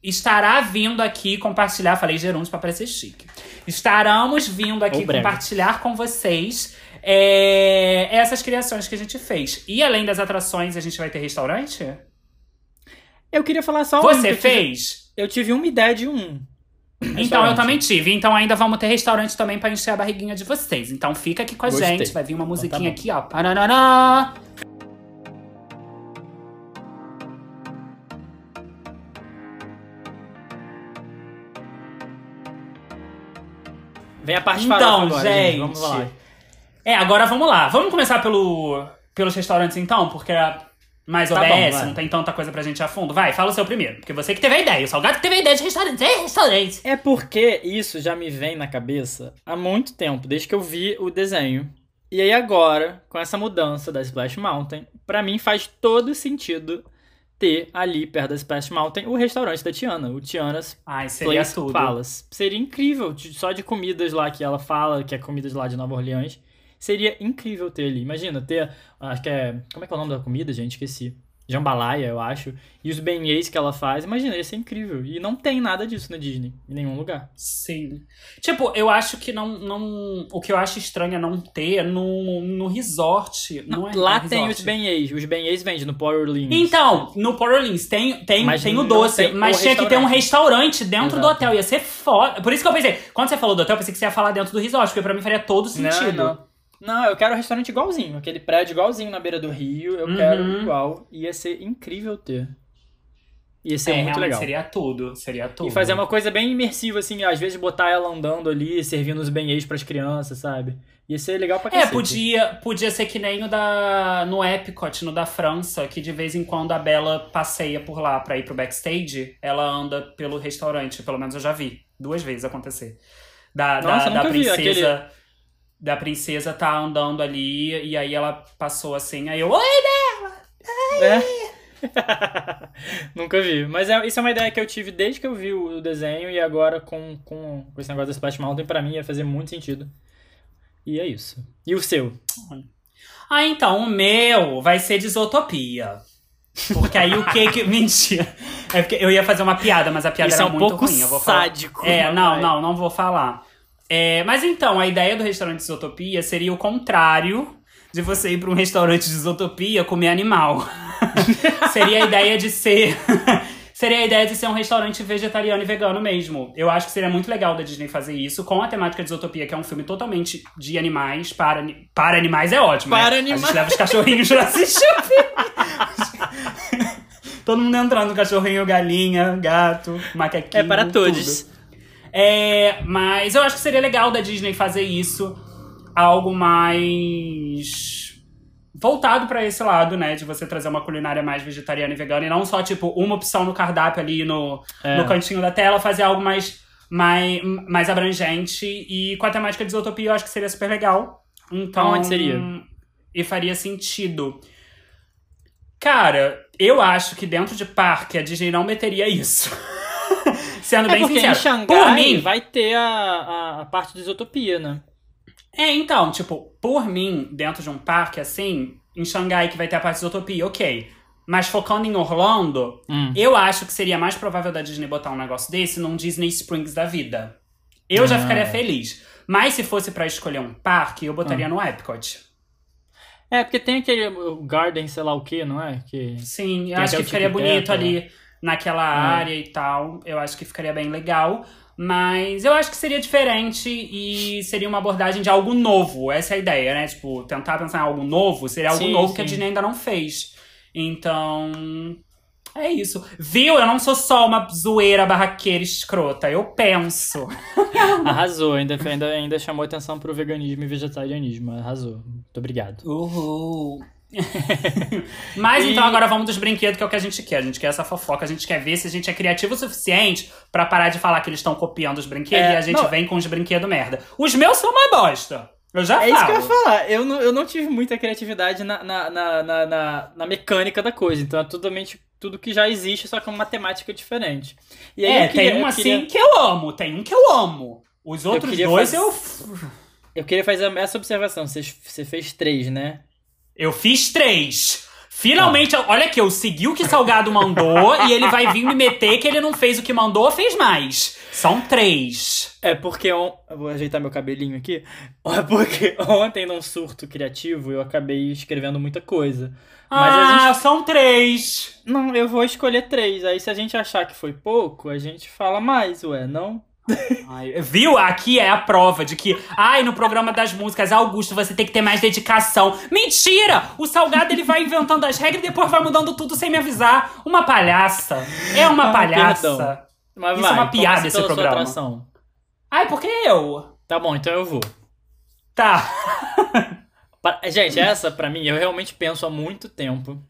estará vindo aqui compartilhar, falei gerúndio pra parecer chique. Estaremos vindo aqui Ou compartilhar com vocês é, essas criações que a gente fez. E além das atrações, a gente vai ter restaurante? Eu queria falar só um. Você eu tive- fez? Eu tive uma ideia de um. Então, eu também tive. Então, ainda vamos ter restaurante também pra encher a barriguinha de vocês. Então, fica aqui com a Gostei. gente. Vai vir uma musiquinha bom. aqui, ó. Pararará. Vem a parte Então, farofa agora, gente. Vamos lá. É, agora vamos lá. Vamos começar pelo, pelos restaurantes, então? Porque é mais Tá bom, OBS, vai. não tem tanta coisa pra gente ir a fundo. Vai, fala o seu primeiro. Porque você que teve a ideia. O Salgado que teve a ideia de restaurante. É, restaurante. É porque isso já me vem na cabeça há muito tempo, desde que eu vi o desenho. E aí agora, com essa mudança da Splash Mountain, pra mim faz todo sentido ter ali perto da Splash Mountain o restaurante da Tiana, o Tiana's Ai, seria Place tudo. Palace. Seria incrível, só de comidas lá que ela fala, que é comidas lá de Nova Orleans. Seria incrível ter ali. Imagina, ter. Acho que é. Como é que é o nome da comida, gente? Esqueci. Jambalaya, eu acho. E os beignets que ela faz. Imagina, ia ser incrível. E não tem nada disso na Disney, em nenhum lugar. Sim. Tipo, eu acho que não, não. O que eu acho estranho é não ter no, no resort. Não, é lá no tem resort. os beignets. Os beignets vendem no Port Orleans. Então, no Port Orleans tem, tem, Mas tem o não doce, tem mas o tinha que ter um restaurante. dentro do Exato. hotel. Ia ser foda. Por isso que eu pensei, quando você falou do hotel, eu pensei que você ia falar dentro do resort, porque pra mim faria todo sentido. Não, não. Não, eu quero um restaurante igualzinho. Aquele prédio igualzinho na beira do rio. Eu Uhum. quero igual. Ia ser incrível ter. Ia ser É, muito legal. Seria tudo, seria tudo. E fazer uma coisa bem imersiva, assim, às vezes botar ela andando ali, servindo os beignets pras crianças, sabe? Ia ser legal pra É, cacete. podia, podia ser que nem o da, no Epcot, no da França, que de vez em quando a Bela passeia por lá pra ir pro backstage, ela anda pelo restaurante, pelo menos eu já vi duas vezes acontecer. Da, da- Nossa, da, vi princesa. Da princesa tá andando ali e aí ela passou assim, aí eu. Oi! É. Nunca vi. Mas é, isso é uma ideia que eu tive desde que eu vi o, o desenho e agora com, com, com esse negócio da Splash Mountain, pra mim ia fazer muito sentido. E é isso. E o seu? Ah, então, o meu vai ser de Isotopia. Porque aí o que que. Mentira. É porque eu ia fazer uma piada, mas a piada Isso era é um muito pouco ruim. Eu vou falar. sádico. É, não, não, não vou falar. É, mas então, a ideia do restaurante Isotopia seria o contrário de você ir para um restaurante de Isotopia comer animal. seria a ideia de ser. seria a ideia de ser um restaurante vegetariano e vegano mesmo. Eu acho que seria muito legal da Disney fazer isso com a temática de Isotopia, que é um filme totalmente de animais, para, para animais é ótimo. Para né? A animais. gente leva os cachorrinhos pra assistir o filme. Todo mundo entrando, cachorrinho, galinha, gato, macaquinho. É para todos. tudo. É, mas eu acho que seria legal da Disney fazer isso. Algo mais. voltado pra esse lado, né? De você trazer uma culinária mais vegetariana e vegana. E não só, tipo, uma opção no cardápio ali no, É. no cantinho da tela, fazer algo mais, mais, mais abrangente. E com a temática de isotopia, eu acho que seria super legal. Então. Aonde seria? E faria sentido. Cara, eu acho que dentro de parque a Disney não meteria isso. Sendo É bem porque sincero. em Xangai Por mim, vai ter a, a, parte de isotopia, né? É, então, tipo, por mim, dentro de um parque assim, em Xangai que vai ter a parte de Utopia, ok. Mas focando em Orlando, Hum. eu acho que seria mais provável da Disney botar um negócio desse num Disney Springs da vida. Eu já Ah. ficaria feliz. Mas se fosse pra escolher um parque, eu botaria no Epcot. É, porque tem aquele Garden, sei lá o que, não é? Que... Sim, eu acho que ficaria bonito Tac, ali naquela área e tal. Eu acho que ficaria bem legal. Mas eu acho que seria diferente e seria uma abordagem de algo novo. Essa é a ideia, né? Tipo, tentar pensar em algo novo seria algo Sim, novo que a sim. Disney ainda não fez. Então. É isso. Viu? Eu não sou só uma zoeira barraqueira escrota. Eu penso. Arrasou, ainda, ainda, ainda chamou atenção pro veganismo e vegetarianismo. Arrasou. Muito obrigado. Uhul. Mas E- então agora vamos dos brinquedos, que é o que a gente quer. A gente quer essa fofoca, a gente quer ver se a gente é criativo o suficiente pra parar de falar que eles estão copiando os brinquedos É, e a gente não. vem com os brinquedos merda. Os meus são uma bosta. Eu já É falo. isso que eu ia falar. Eu não, eu não tive muita criatividade na, na, na, na, na- mecânica da coisa. Então é totalmente tudo que já existe, só com uma temática diferente. E aí É, eu queria- tem um eu assim queria- que eu amo, tem um que eu amo. Os outros queria dois fazer- eu. Eu queria fazer essa observação. Você, você fez três, né? Eu fiz três. Finalmente, olha aqui, eu segui o que Salgado mandou e ele vai vir me meter que ele não fez o que mandou, fez mais. São três. É porque on... eu vou ajeitar meu cabelinho aqui. É porque ontem, num surto criativo, eu acabei escrevendo muita coisa. Mas ah, gente. são três. Não, eu vou escolher três. Aí se a gente achar que foi pouco, a gente fala mais, ué, não? Ai, viu? Aqui é a prova de que, ai, no programa das músicas, Augusto, você tem que ter mais dedicação. Mentira! O Salgado ele vai inventando as regras e depois vai mudando tudo sem me avisar. Uma palhaça. É uma Ah, palhaça. Mas Isso é vai, uma piada esse programa. Ai, por que eu? Tá bom, então eu vou. Tá. Gente, essa pra mim, eu realmente penso há muito tempo.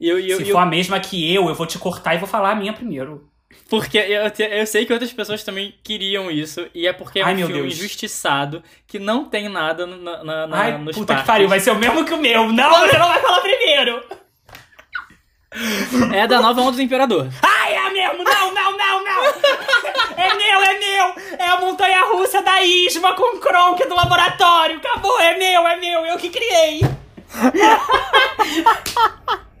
Eu, eu, Se eu- for a mesma que eu, eu vou te cortar e vou falar a minha primeiro. Porque eu, eu sei que outras pessoas também queriam isso, e é porque é Ai, um filme Deus. injustiçado que não tem nada na, na, na- Ai, nos puta parques. que pariu, vai ser o mesmo que o meu. Não, você não vai falar primeiro. É da nova onda do Imperador. Ai, é mesmo! Não, não, não, não! É meu, é meu! É a montanha russa da Isma com o Kronk do laboratório! Acabou, é meu, é meu, eu que criei!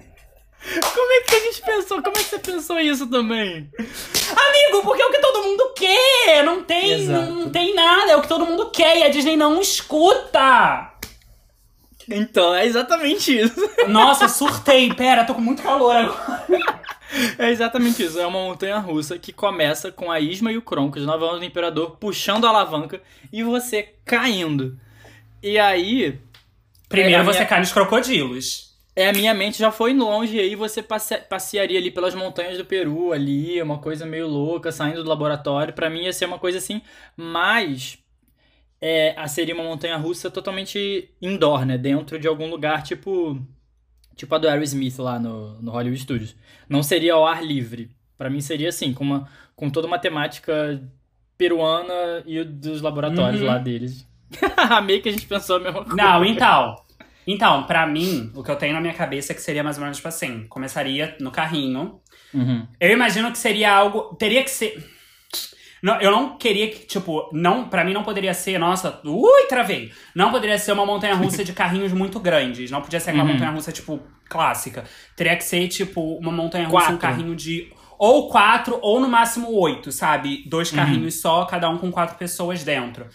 Como é que a gente pensou? Como é que você pensou isso também? Amigo, porque é o que todo mundo quer! Não tem, Exato. não tem nada, é o que todo mundo quer e a Disney não escuta! Então, é exatamente isso. Nossa, surtei, pera, tô com muito calor agora. É exatamente isso. É uma montanha russa que começa com a Isma e o Kronk, os nove anos do Imperador, puxando a alavanca e você caindo. E aí. Primeiro é, a você minha- cai nos crocodilos. É, a minha mente já foi longe e aí você passe- passearia ali pelas montanhas do Peru, ali, uma coisa meio louca, saindo do laboratório. Pra mim ia ser uma coisa assim, mas é, seria uma montanha russa totalmente indoor, né? Dentro de algum lugar, tipo tipo a do Aerosmith lá no, no Hollywood Studios. Não seria ao ar livre. Pra mim seria assim, com, uma, com toda uma temática peruana e dos laboratórios Uhum. lá deles. Amei que a gente pensou a mesma coisa. Não, então. Então, pra mim, o que eu tenho na minha cabeça é que seria mais ou menos tipo assim: começaria no carrinho. Uhum. Eu imagino que seria algo. Teria que ser. Não, eu não queria que, tipo, não, para mim não poderia ser, nossa, ui, travei. Não poderia ser uma montanha russa de carrinhos muito grandes. Não podia ser aquela Uhum. montanha russa, tipo, clássica. Teria que ser, tipo, uma montanha russa, um Quatro. carrinho de. Ou quatro, ou no máximo oito, sabe? Dois Uhum. carrinhos só, cada um com quatro pessoas dentro.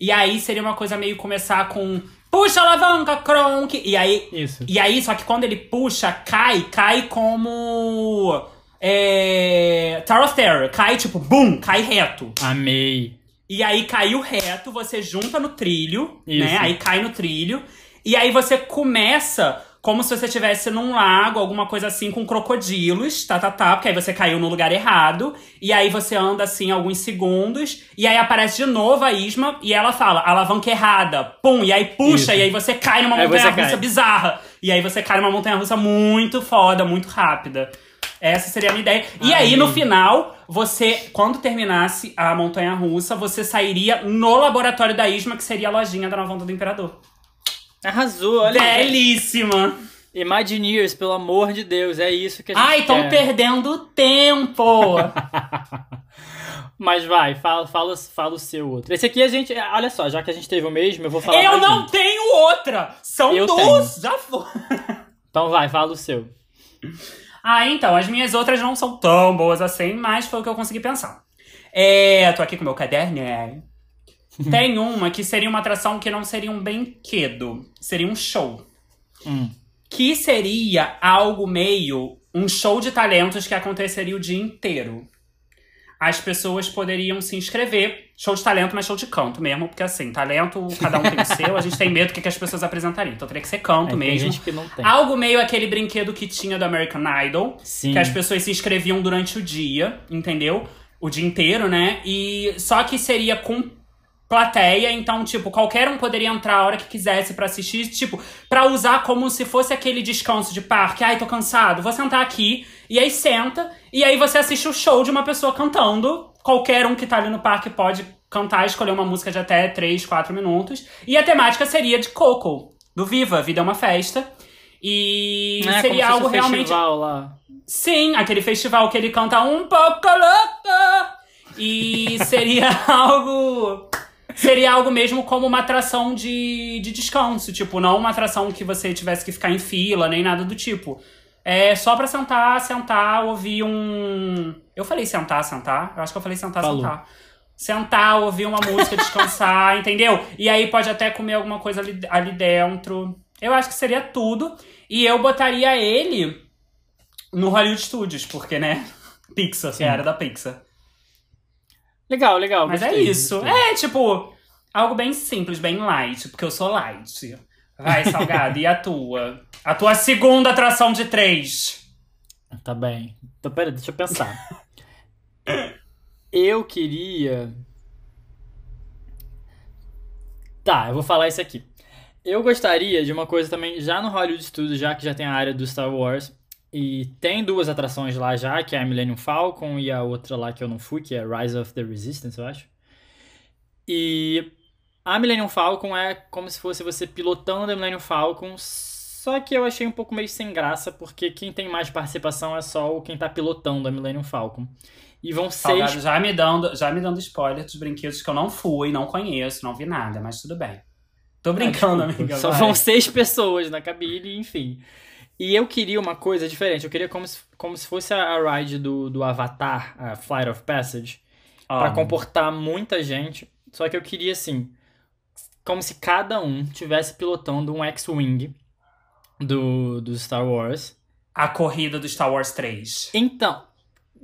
E aí seria uma coisa meio começar com. Puxa a alavanca, Kronk! E aí Isso. e aí, só que quando ele puxa, cai, cai como. É. Tower of Terror. Cai tipo, bum, cai reto. Amei. E aí caiu reto, você junta no trilho, Isso. né? Aí cai no trilho. E aí você começa como se você estivesse num lago, alguma coisa assim, com crocodilos, tá, tá, tá, porque aí você caiu no lugar errado, e aí você anda assim alguns segundos, e aí aparece de novo a Isma, e ela fala, alavanca errada, pum, e aí puxa, Isso. e aí você cai numa montanha-russa bizarra. E aí você cai numa montanha-russa muito foda, muito rápida. Essa seria a minha ideia. E aí, no final, você, quando terminasse a montanha-russa, você sairia no laboratório da Isma, que seria a lojinha da Nova Onda do Imperador. Arrasou, olha. Belíssima! Imagineers, pelo amor de Deus, é isso que a gente Ai, estão perdendo tempo! Mas vai, fala, fala, fala o seu outro. Esse aqui a gente. Olha só, já que a gente teve o mesmo, eu vou falar. Eu não tenho outra! São Eu duas! Já foi! Então vai, fala o seu. Ah, então, as minhas outras não são tão boas assim, mas foi o que eu consegui pensar. É, tô aqui com meu caderno. é. Tem uma que seria uma atração que não seria um brinquedo, seria um show. Hum. Que seria algo meio um show de talentos que aconteceria o dia inteiro. As pessoas poderiam se inscrever. Show de talento, mas show de canto mesmo, porque assim, talento, cada um tem o seu, a gente tem medo do que, as pessoas apresentariam. Então teria que ser canto É, tem mesmo. gente que não tem. Algo meio aquele brinquedo que tinha do American Idol. Sim. Que as pessoas se inscreviam durante o dia, entendeu? O dia inteiro, né? E só que seria com plateia, então, tipo, qualquer um poderia entrar a hora que quisesse pra assistir, tipo, pra usar como se fosse aquele descanso de parque. Ai, tô cansado, vou sentar aqui. E aí senta, e aí você assiste o show de uma pessoa cantando. Qualquer um que tá ali no parque pode cantar, escolher uma música de até 3, 4 minutos. E a temática seria de Coco, do Viva, Vida é uma Festa. E É, se seria algo um realmente. festival lá. Sim, aquele festival que ele canta um pouco louco. E seria algo. Seria algo mesmo como uma atração de, de descanso. Tipo, não uma atração que você tivesse que ficar em fila, nem nada do tipo. É só pra sentar, sentar, ouvir um. Eu falei sentar, sentar? Eu acho que eu falei sentar, Falou. sentar. Sentar, ouvir uma música, descansar, entendeu? E aí pode até comer alguma coisa ali, ali dentro. Eu acho que seria tudo. E eu botaria ele no Hollywood Studios, porque, né? Pixar, que era da Pixar. Legal, legal. Mas gostei, é isso. gostei. É, tipo, algo bem simples, bem light, porque eu sou light. Vai, Salgado, e a tua? A tua segunda atração de três. Tá bem. Então, pera, deixa eu pensar. eu queria. Tá, eu vou falar isso aqui. Eu gostaria de uma coisa também, já no Hollywood Studios, já que já tem a área do Star Wars. E tem duas atrações lá já, que é a Millennium Falcon e a outra lá que eu não fui, que é Rise of the Resistance, eu acho. E a Millennium Falcon é como se fosse você pilotando a Millennium Falcon, só que eu achei um pouco meio sem graça, porque quem tem mais participação é só o quem tá pilotando a Millennium Falcon. E vão Salgado seis. já me dando, já me dando spoiler dos brinquedos que eu não fui, não conheço, não vi nada, mas tudo bem. Tô brincando, Ah, amiga. Só vai. vão seis pessoas na cabine, enfim. E eu queria uma coisa diferente. Eu queria como se, como se fosse a ride do, do Avatar, a Flight of Passage, pra Amo. comportar muita gente. Só que eu queria assim, como se cada um tivesse pilotando um X-Wing do, do Star Wars. A corrida do Star Wars 3. Então,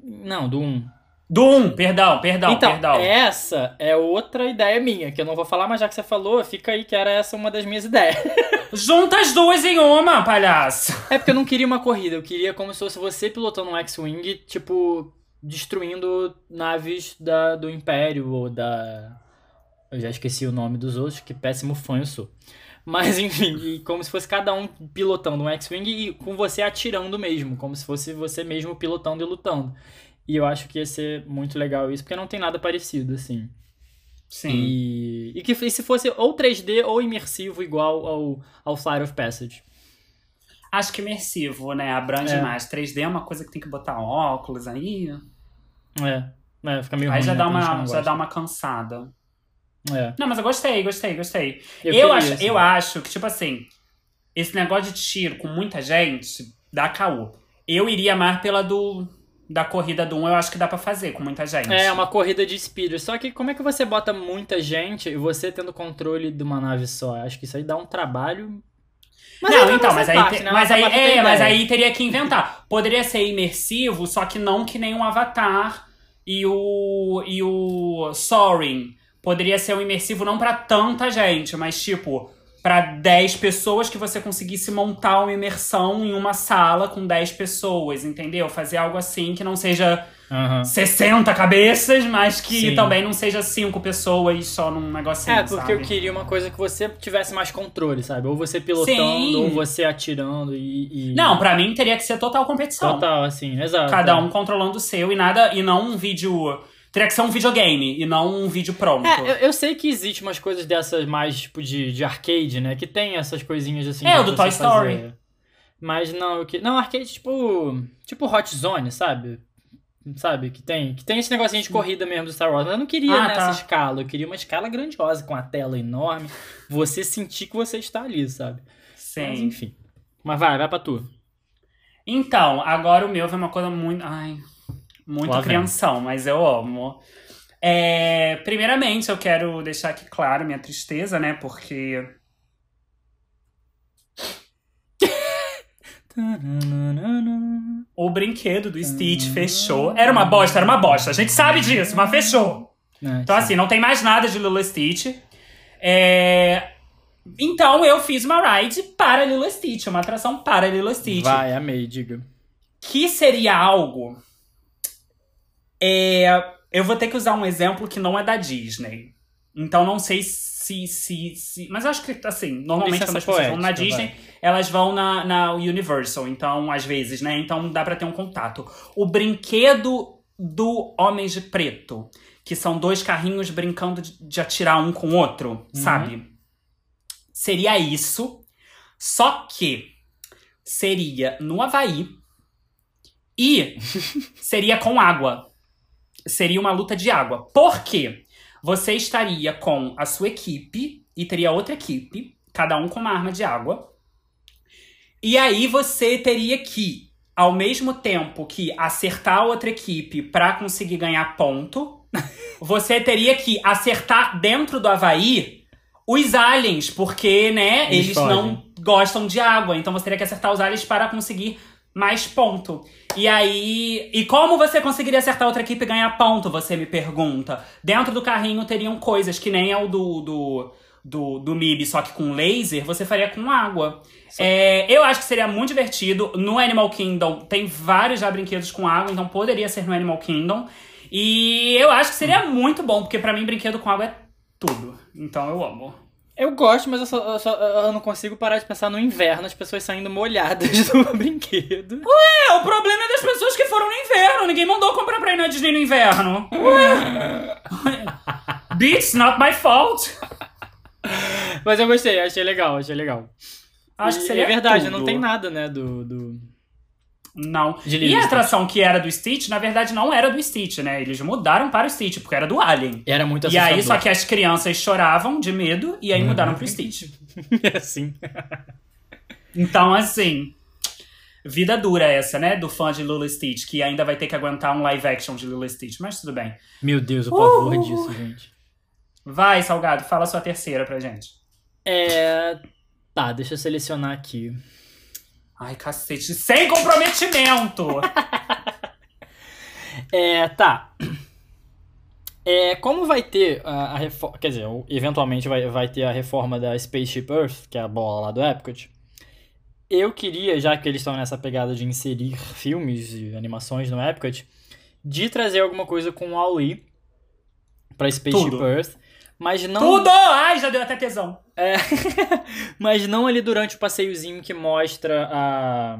não, do 1. Do 1, perdão, perdão, então, perdão. essa é outra ideia minha, que eu não vou falar, mas já que você falou, fica aí que era essa uma das minhas ideias. Junta as duas em uma, palhaço. É porque eu não queria uma corrida, eu queria como se fosse você pilotando um X-Wing, tipo, destruindo naves da, do Império ou da. Eu já esqueci o nome dos outros, que péssimo fã eu sou. Mas enfim, e como se fosse cada um pilotando um X-Wing e com você atirando mesmo, como se fosse você mesmo pilotando e lutando. E eu acho que ia ser muito legal isso, porque não tem nada parecido, assim. Sim. E, e que e se fosse ou 3D ou imersivo igual ao, ao Flight of Passage. Acho que imersivo, né? Abrange É. mais. 3D é uma coisa que tem que botar óculos aí. É, é fica meio Aí ruim, já né, dá uma, já dá uma cansada. É. Não, mas eu gostei, gostei, gostei. Eu Eu, acho, assim. eu acho que, tipo assim, esse negócio de tiro com muita gente dá caô. Eu iria mais pela do. Da corrida do 1, eu acho que dá pra fazer com muita gente. É, uma corrida de speeder. Só que como é que você bota muita gente e você tendo controle de uma nave só? Acho que isso aí dá um trabalho. aí não, então, mas aí, parte, te- né? mas aí, é, mas aí teria que inventar. Poderia ser imersivo, só que não que nem um Avatar e o e o Soaring. Poderia ser um imersivo não pra tanta gente, mas tipo pra 10 pessoas que você conseguisse montar uma imersão em uma sala com 10 pessoas, entendeu? Fazer algo assim que não seja Aham. 60 cabeças, mas que Sim. também não seja 5 pessoas só num negocinho, É, porque sabe? eu queria uma coisa que você tivesse mais controle, sabe? Ou você pilotando, Sim. ou você atirando e. e- Não, pra mim teria que ser total competição. Total, assim, exato. Cada um controlando o seu e nada, e não um vídeo. Teria que ser um videogame e não um vídeo pronto. É, eu, eu sei que existe umas coisas dessas mais, tipo, de, de arcade, né? Que tem essas coisinhas assim. É, o do Toy Story. fazer. Mas não, que. Não, arcade, tipo. Tipo Hot Zone, sabe? Sabe? Que tem, que tem esse negocinho de corrida mesmo do Star Wars. Mas eu não queria Ah, nessa tá. escala. Eu queria uma escala grandiosa, com a tela enorme. Você sentir que você está ali, sabe? Sim. Mas enfim. Mas vai, vai pra tu. Então, agora o meu foi uma coisa muito. Ai. Muito Lá vem. crianção, mas eu amo. É, primeiramente, eu quero deixar aqui claro minha tristeza, né? Porque. O brinquedo do Stitch fechou. Era uma bosta, era uma bosta. A gente sabe disso, mas fechou. É, Então, sim. assim, não tem mais nada de Lilo Stitch. É, Então, eu fiz uma ride para Lilo Stitch, uma atração para Lilo Stitch. Vai, amei, diga. Que seria algo. É... Eu vou ter que usar um exemplo que não é da Disney. Então, não sei se. se, se... Mas eu acho que, assim, normalmente Licença quando as pessoas vão na Disney, elas vão na, na Universal. Então, às vezes, né? Então, dá pra ter um contato. O brinquedo do Homens de Preto, que são dois carrinhos brincando de, de atirar um com o outro, sabe? Seria isso. Só que seria no Havaí e seria com água. Seria uma luta de água. Por quê? Você estaria com a sua equipe e teria outra equipe, cada um com uma arma de água. E aí você teria que, ao mesmo tempo que acertar a outra equipe pra conseguir ganhar ponto, você teria que acertar dentro do Havaí os aliens, porque, né, Eles eles, não gostam de água. Então você teria que acertar os aliens para conseguir mais ponto. E aí. E como você conseguiria acertar outra equipe e ganhar ponto? Você me pergunta. Dentro do carrinho teriam coisas que nem é o do. do do, do MIB, só que com laser, você faria com água. É, eu acho que seria muito divertido. No Animal Kingdom tem vários já brinquedos com água, então poderia ser no Animal Kingdom. E eu acho que seria muito bom, porque pra mim brinquedo com água é tudo. Então eu amo. Eu gosto, mas eu, só, eu, só- eu não consigo parar de pensar no inverno, as pessoas saindo molhadas do brinquedo. É, o problema é das pessoas que foram no inverno. Ninguém mandou comprar pra ir na Disney no inverno. Ué. Bitch, not my fault. Mas eu gostei, achei legal, achei legal. Acho E que seria É verdade, tudo. não tem nada, né, do... do... Não. De e a atração que era do Stitch, na verdade, não era do Stitch, né? Eles mudaram para o Stitch, porque era do Alien. Era muito E aí, assustador. só que as crianças choravam de medo e aí mudaram pro Stitch. É assim. Então, assim. Vida dura essa, né? Do fã de Lilo e Stitch, que ainda vai ter que aguentar um live action de Lilo e Stitch, mas tudo bem. Meu Deus, o pavor Uh! disso, gente. Vai, Salgado, fala a sua terceira pra gente. É... Tá, deixa eu selecionar aqui. Ai, cacete, sem comprometimento! É, tá. É, como vai ter a, a reforma. Quer dizer, eventualmente vai, vai ter a reforma da Spaceship Earth, que é a bola lá do Epcot. Eu queria, já que eles estão nessa pegada de inserir filmes e animações no Epcot, de trazer alguma coisa com o Wall-E pra Spaceship Tudo. Earth. Mas não. Tudo! Ai, já deu até tesão. É, mas não ali durante o passeiozinho que mostra a,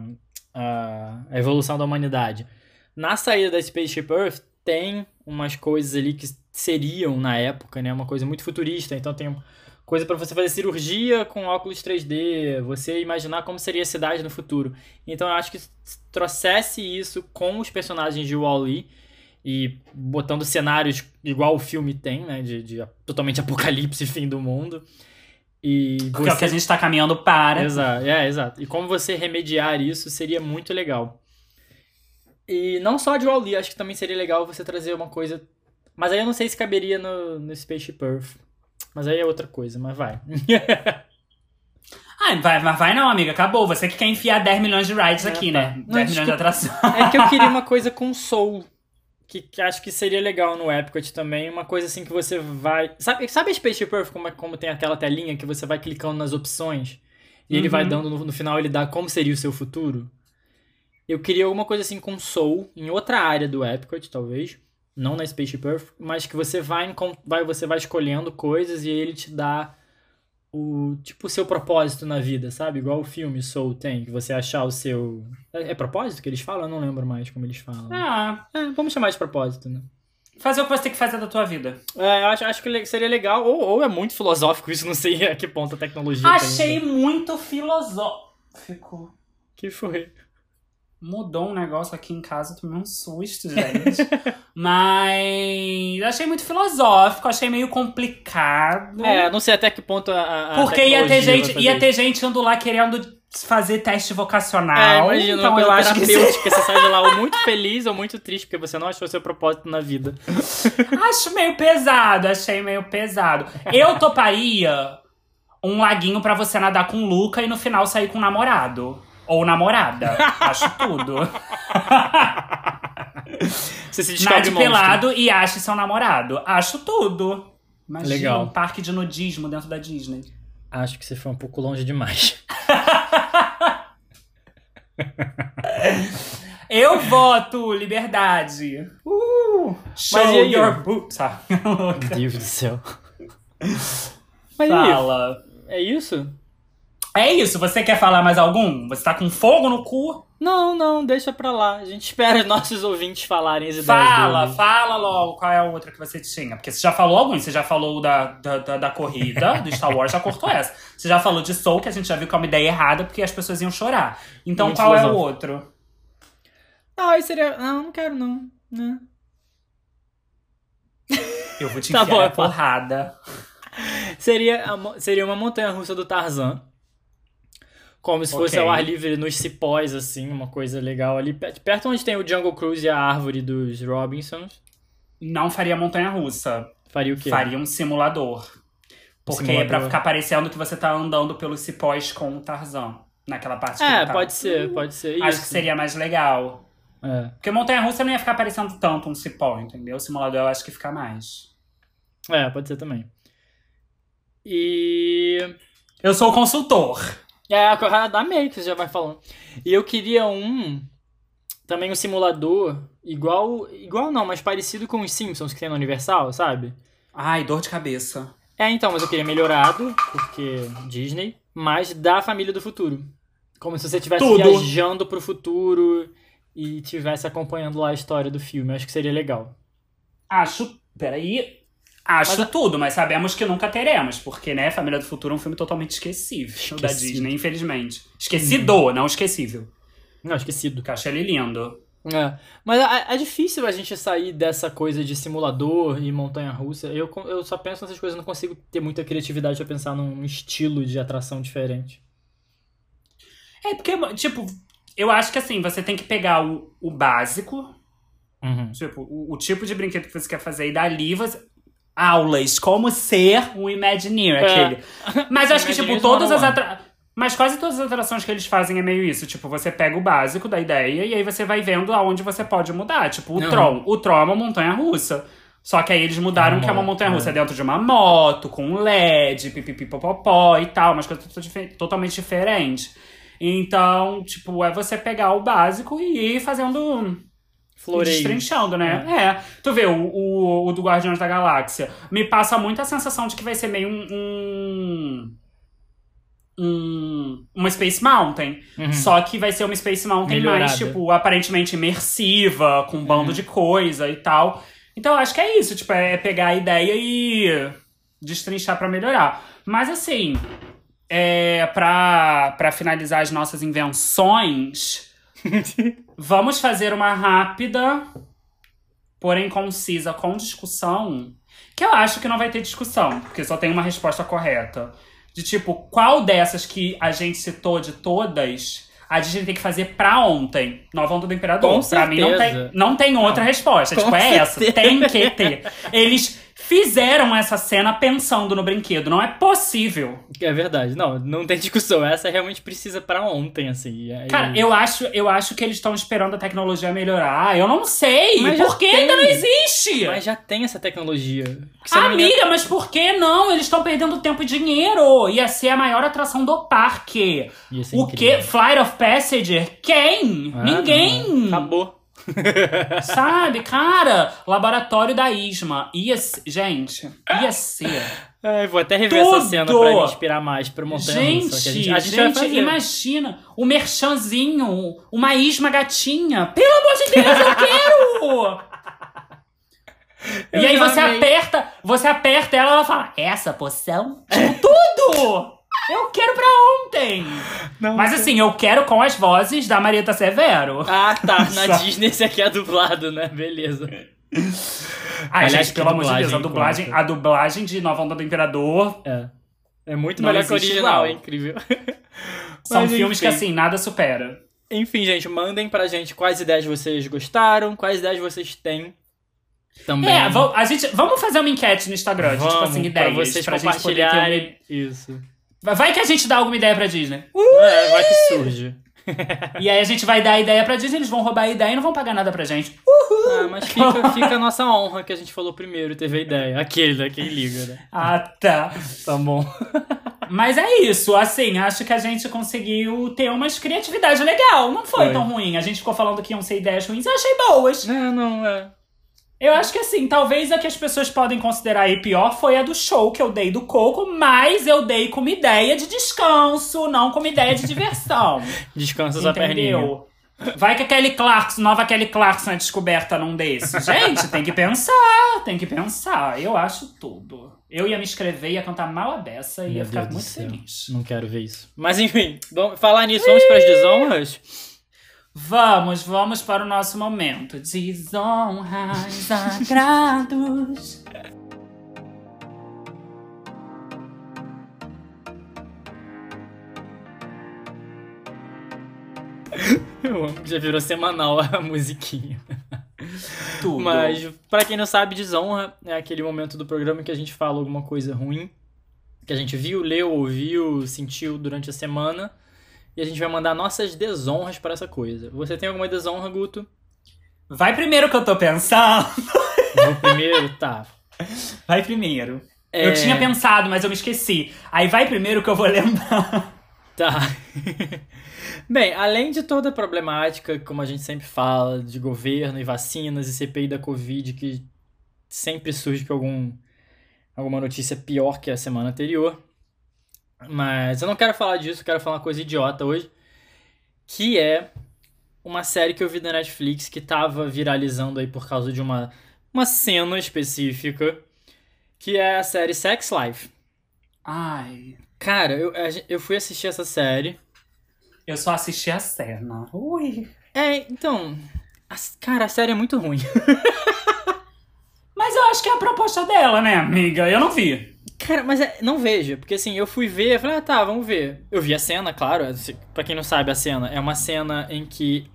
a, a evolução da humanidade. Na saída da Spaceship Earth tem umas coisas ali que seriam na época, né? Uma coisa muito futurista. Então tem coisa para você fazer cirurgia com óculos 3D, você imaginar como seria a cidade no futuro. Então eu acho que se trouxesse isso com os personagens de Wall-E e botando cenários igual o filme tem, né? De, de totalmente apocalipse, fim do mundo. E Porque é o que a gente tá caminhando para. Exato, é, exato. E como você remediar isso seria muito legal. E não só de Wall-E, acho que também seria legal você trazer uma coisa... Mas aí eu não sei se caberia no, no Spaceship Earth. Mas aí é outra coisa, mas vai. Ai, vai, mas vai não, amiga, acabou. Você que quer enfiar 10 milhões de rides É, aqui, tá. né? Não, 10 milhões de atrações. é que eu queria uma coisa com soul. Que, que acho que seria legal no Epcot também, uma coisa assim que você vai. Sabe, sabe a Spaceship Earth, como, é- como tem aquela telinha que você vai clicando nas opções e ele vai Uhum. dando, no, no final, ele dá como seria o seu futuro? Eu queria alguma coisa assim com Soul, em outra área do Epcot, talvez. Não na Spaceship Earth, mas que você vai, vai, você vai escolhendo coisas e ele te dá o tipo o seu propósito na vida, sabe? Igual o filme Soul tem, que você achar o seu. É, é propósito que eles falam? Eu não lembro mais como eles falam. Ah, É, vamos chamar de propósito, né? fazer o que você tem que fazer da tua vida. É, eu acho, acho que seria legal, ou, ou é muito filosófico isso, não sei a que ponto a tecnologia Achei tem. muito filosófico. Que foi? Mudou um negócio aqui em casa, tomei um susto, gente. Mas achei muito filosófico, achei meio complicado. É, não sei até que ponto a. a- Porque ia ter gente, ia ter gente indo lá querendo fazer teste É, vocacional. imagina, então eu acho que você sai de lá ou muito feliz ou muito triste, porque você não achou seu propósito na vida. Acho meio pesado, achei meio pesado. Eu toparia um laguinho pra você nadar com o Luca e no final sair com o namorado. Ou namorada. Acho tudo. Você se descobre Nade pelado e ache seu namorado. Acho tudo. Imagina Legal. um parque de nudismo dentro da Disney. Acho que você foi um pouco longe demais. Eu voto liberdade. Uh, show Mas e aí? your boobs. Ah, Meu Deus do céu. Mas? Fala. É isso? É isso, você quer falar mais algum? Você tá com fogo no cu? Não, não, deixa pra lá. A gente espera os nossos ouvintes falarem as ideias Fala, deles. fala logo qual é a outra que você tinha. Porque você já falou alguns, você já falou da, da, da, da corrida, do Star Wars, já cortou essa. Você já falou de Soul, que a gente já viu que é uma ideia errada, porque as pessoas iam chorar. Então Muito qual é o outro? Não, aí seria. Não, não quero, não. Né? Eu vou te Tá enfiar bom, a eu falo. porrada. Seria, a seria uma montanha russa do Tarzan. Como se fosse Ok. ao ar livre nos cipós, assim, uma coisa legal ali. pe- Perto onde tem o Jungle Cruise e a árvore dos Robinsons. Não faria montanha-russa. Faria o quê? Faria um simulador. Porque é pra simulador. ficar parecendo que você tá andando pelos cipós com o Tarzan. Naquela parte que É, tá. pode ser, pode ser. Acho Isso. que seria mais legal. É. Porque montanha-russa não ia ficar parecendo tanto um cipó, entendeu? O simulador eu acho que fica mais. é, pode ser também. E. Eu sou o consultor. É, a da que você já vai falando. E eu queria um. Também um simulador igual. Igual não, mas parecido com os Simpsons que tem no Universal, sabe? Ai, dor de cabeça. É, então, mas eu queria melhorado, porque Disney, mas da família do futuro. Como se você estivesse Tudo. viajando pro futuro e estivesse acompanhando lá a história do filme. Eu acho que seria legal. Acho. Peraí. Acho Mas- tudo, mas sabemos que nunca teremos, porque, né, Família do Futuro é um filme totalmente esquecível da Esquecido. Disney, infelizmente. Esquecido, não esquecível. Não, esquecido. Porque eu acho ele lindo. É. Mas é, é difícil a gente sair dessa coisa de simulador e montanha-russa. Eu, eu só penso nessas coisas, não consigo ter muita criatividade pra pensar num estilo de atração diferente. É porque, tipo, eu acho que assim, você tem que pegar o, o básico, Uhum. tipo, o, o tipo de brinquedo que você quer fazer, e dali você. Aulas, como ser um Imagineer, É. aquele. Mas acho que, tipo, todas as 101. atra... Mas quase todas as atrações que eles fazem é meio isso. Tipo, você pega o básico da ideia e aí você vai vendo aonde você pode mudar. Tipo, o. Tron. O Tron é uma montanha russa. Só que aí eles mudaram Uma que é uma montanha russa é. dentro de uma moto, com um LED, pipipipopopó e tal, umas coisas totalmente diferentes. Então, tipo, é você pegar o básico e ir fazendo Floreio. Destrinchando, né? É. Tu vê, o, o, o do Guardiões da Galáxia me passa muito a sensação de que vai ser meio um. um, um- uma Space Mountain. Uhum. Só que vai ser uma Space Mountain mais, Melhorada. tipo, aparentemente imersiva, com um bando Uhum. de coisa e tal. Então, eu acho que é isso, tipo, é pegar a ideia e destrinchar pra melhorar. Mas assim, é, pra finalizar as nossas invenções, vamos fazer uma rápida, porém concisa, com discussão, que eu acho que não vai ter discussão, porque só tem uma resposta correta. De tipo, qual dessas que a gente citou de todas, a Disney tem que fazer pra ontem? Nova Onda do Imperador. Com pra mim não certeza. tem, não tem outra resposta. Com tipo, é essa. certeza. Tem que ter. Eles fizeram essa cena pensando no brinquedo. Não é possível. É verdade. Não, não tem discussão. Essa realmente precisa pra ontem, assim. Aí- Cara, eu acho, eu acho que eles estão esperando a tecnologia melhorar. Eu não sei. Mas por que tem. ainda não existe? Mas já tem essa tecnologia. Eu não Amiga, mas por que não? Eles estão perdendo tempo e dinheiro. Ia ser a maior atração do parque. Ia ser O incrível. que? Flight of Passenger? Quem? Ah, Ninguém. não. Acabou. Sabe, cara? Laboratório da Isma. Ia ser, gente, ia ser. Ai, vou até rever Tudo. essa cena pra me inspirar mais pra montanha Gente, russa, a gente, a gente gente, imagina o merchanzinho, uma Isma gatinha. Pelo amor de Deus, eu quero! Eu e aí você amei. aperta, você aperta ela, ela fala: "Essa poção?" Tipo, tudo! Eu quero pra ontem. Não, Mas assim, eu quero com as vozes da Marieta Severo. Ah, tá. Na Só- Disney esse aqui é dublado, né? Beleza. Ai, Aliás, gente, que pelo amor de Deus, a dublagem a dublagem de Nova Onda do Imperador É. É muito melhor que o original, igual. é incrível. são Mas, filmes que enfim. assim, nada supera. Enfim, gente, mandem pra gente quais ideias vocês gostaram, quais ideias vocês têm também. É, a gente, vamos fazer uma enquete no Instagram, de, Vamos, tipo assim, ideias. pra vocês pra gente poder ter compartilharem. Isso. Vai que a gente dá alguma ideia pra Disney. É, vai que surge. E aí a gente vai dar a ideia pra Disney, eles vão roubar a ideia e não vão pagar nada pra gente. Ah, mas fica, fica a nossa honra que a gente falou primeiro, teve a ideia. Aquele, né? Quem liga, né? Ah, tá. Tá bom. Mas é isso, assim, acho que a gente conseguiu ter umas criatividade legal. Não foi, Foi. tão ruim. A gente ficou falando que iam ser ideias ruins, eu achei boas. Não, não, é. Eu acho que assim, talvez a que as pessoas podem considerar aí pior foi a do show que eu dei do Coco, mas eu dei como ideia de descanso, não como ideia de diversão. Descansa sua perninha. entendeu? Vai que a Kelly Clarkson, nova Kelly Clarkson é descoberta num desses. Gente, tem que pensar, tem que pensar. Eu acho tudo. Eu ia me inscrever, ia cantar mal a beça e Meu ia ficar Deus muito feliz. Não quero ver isso. Mas enfim, vamos falar nisso, vamos pras desonras? Vamos, vamos para o nosso momento. Desonras, agrados. Eu amo que já virou semanal a musiquinha. Tudo. Mas, pra quem não sabe, desonra é aquele momento do programa que a gente fala alguma coisa ruim que a gente viu, leu, ouviu, sentiu durante a semana e a gente vai mandar nossas desonras para essa coisa. Você tem alguma desonra, Guto? Vai primeiro que eu tô pensando. Vou primeiro? Tá. Vai primeiro. É, Eu tinha pensado, mas eu me esqueci. Aí vai primeiro que eu vou lembrar. Tá. Bem, além de toda a problemática, como a gente sempre fala, de governo e vacinas e CPI da Covid, que sempre surge com algum, alguma notícia pior que a semana anterior. Mas eu não quero falar disso, eu quero falar uma coisa idiota hoje. Que é uma série que eu vi da Netflix que tava viralizando aí por causa de uma, uma cena específica. Que é a série Sex Life. Ai. Cara, eu, eu fui assistir essa série. Eu só assisti a cena. Ui. É, então. a- cara, a série é muito ruim. Mas eu acho que é a proposta dela, né, amiga? Eu não vi. Cara, mas é- não veja, porque assim, eu fui ver, eu falei, ah tá, vamos ver. Eu vi a cena, claro, se- pra quem não sabe, a cena é uma cena em que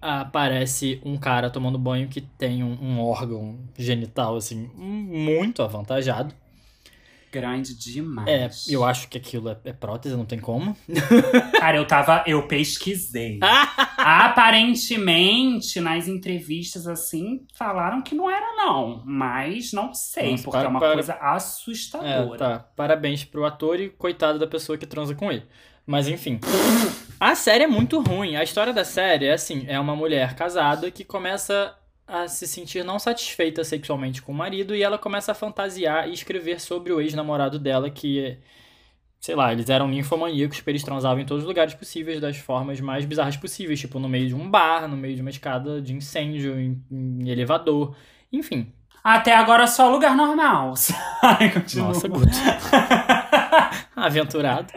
aparece um cara tomando banho que tem um, um órgão genital, assim, muito avantajado. Grande demais. É, eu acho que aquilo é, é prótese, não tem como. Cara, eu tava. Eu pesquisei. Aparentemente, nas entrevistas assim, falaram que não era, não. Mas não sei, Nossa, porque para- é uma para- coisa É, assustadora. tá. Parabéns pro ator e coitado da pessoa que transa com ele. Mas enfim. A série é muito ruim. A história da série é assim: é uma mulher casada que começa a se sentir não satisfeita sexualmente com o marido e ela começa a fantasiar e escrever sobre o ex-namorado dela que. Sei lá, eles eram ninfomaníacos, eles transavam em todos os lugares possíveis, das formas mais bizarras possíveis, tipo no meio de um bar, no meio de uma escada de incêndio, em, em elevador, enfim. Até agora só lugar normal. Ai. Nossa, Guto. Aventurado.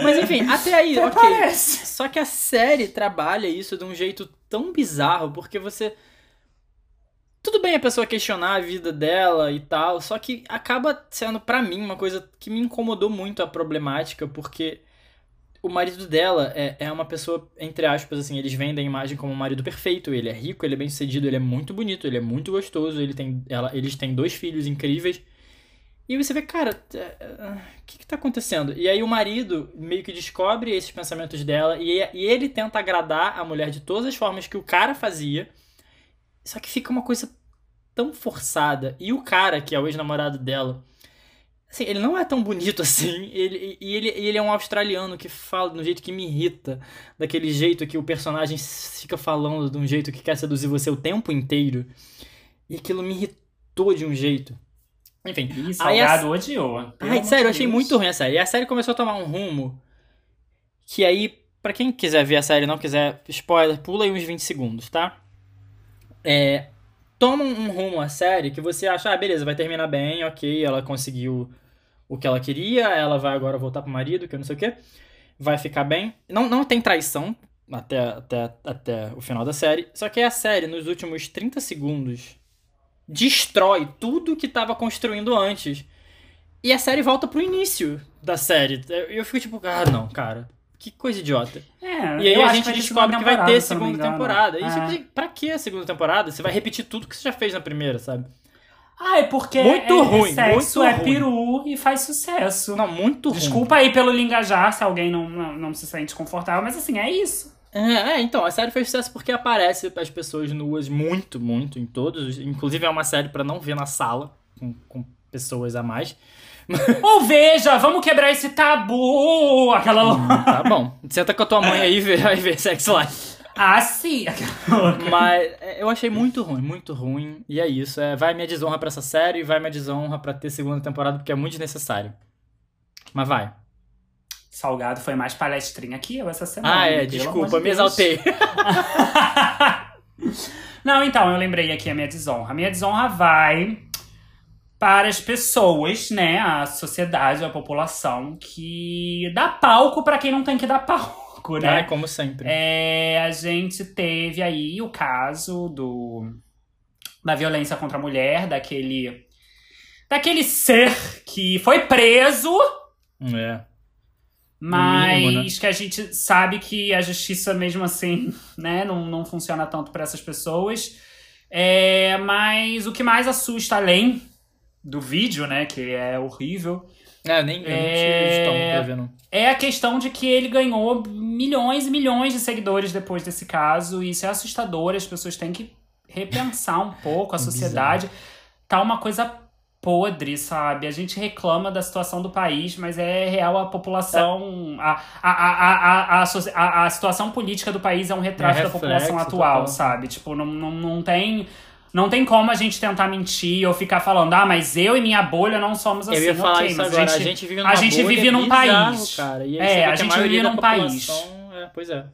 Mas enfim, até aí, Até ok. parece. Só que a série trabalha isso de um jeito tão bizarro, porque você. Tudo bem a pessoa questionar a vida dela e tal, só que acaba sendo, pra mim, uma coisa que me incomodou muito a problemática, porque o marido dela é, é uma pessoa, entre aspas, assim, eles vendem a imagem como um marido perfeito. Ele é rico, ele é bem sucedido, ele é muito bonito, ele é muito gostoso, ele tem, ela, eles têm dois filhos incríveis. E você vê, cara, é, o que que tá acontecendo? E aí o marido meio que descobre esses pensamentos dela e, e ele tenta agradar a mulher de todas as formas que o cara fazia. Só que fica uma coisa tão forçada. E o cara, que é o ex-namorado dela, assim, ele não é tão bonito assim. Ele, e ele, ele é um australiano que fala de um jeito que me irrita. Daquele jeito que o personagem fica falando de um jeito que quer seduzir você o tempo inteiro. E aquilo me irritou de um jeito. Enfim. Ih, Salgado a- odiou. Ai, sério, eu achei muito ruim a série. E a série começou a tomar um rumo que aí, pra quem quiser ver a série e não quiser spoiler, pula aí uns 20 segundos, tá? É, toma um rumo a série que você acha, ah, beleza, vai terminar bem, ok, ela conseguiu o que ela queria, ela vai agora voltar pro marido, que eu não sei o que, vai ficar bem. Não, não tem traição até, até, até o final da série, só que a série, nos últimos 30 segundos, destrói tudo que tava construindo antes. E a série volta pro início da série. Eu fico tipo, ah, não, cara. Que coisa idiota. É, E aí a gente ter descobre que vai ter segunda temporada. E É. pra que a segunda temporada? Você vai repetir tudo que você já fez na primeira, sabe? Ah, é porque Muito é, ruim, é sexo, muito é ruim. peru e faz sucesso. Não, muito ruim. Desculpa aí pelo lingajar se alguém não, não, não se sente confortável, mas assim, é isso. É, é, então, a série fez sucesso porque aparece as pessoas nuas muito, muito em todos. os- Inclusive é uma série pra não ver na sala com, com pessoas a mais. Ou veja, vamos quebrar esse tabu! Aquela. Tá bom. Senta com a tua mãe aí e vê, aí vê Sex Life. Ah, sim! Mas é, eu achei muito ruim, muito ruim. E é isso. É, vai minha desonra pra essa série e vai minha desonra pra ter segunda temporada, porque é muito desnecessário. Mas vai. Salgado foi mais palestrinha que eu essa semana. Ah, é, desculpa, de me exaltei. Não, então, eu lembrei aqui a minha desonra. A minha desonra vai para as pessoas, né, a sociedade, a população, que dá palco pra quem não tem que dar palco, né? Ai, como sempre. É, a gente teve aí o caso do da violência contra a mulher, daquele daquele ser que foi preso, É. mas mínimo, né? que a gente sabe que a justiça mesmo assim, né, não, não funciona tanto para essas pessoas. É, mas o que mais assusta além do vídeo, né, que é horrível, É, eu nem eu É. tive estômago pra ver, não. é a questão de que ele ganhou milhões e milhões de seguidores depois desse caso, e isso é assustador, as pessoas têm que repensar um pouco a Bizarro. sociedade. Tá uma coisa podre, sabe? A gente reclama da situação do país, mas é real a população. A, a, a, a, a, a, a situação política do país é um retrato É da população atual, total. sabe? Tipo, não, não, não tem. Não tem como a gente tentar mentir ou ficar falando, ah, mas eu e minha bolha não somos assim. eu ia falar ok, isso agora. a A gente, gente vive a gente vive num bizarro, país. Cara. É, a gente maioria vive num país. É, pois é.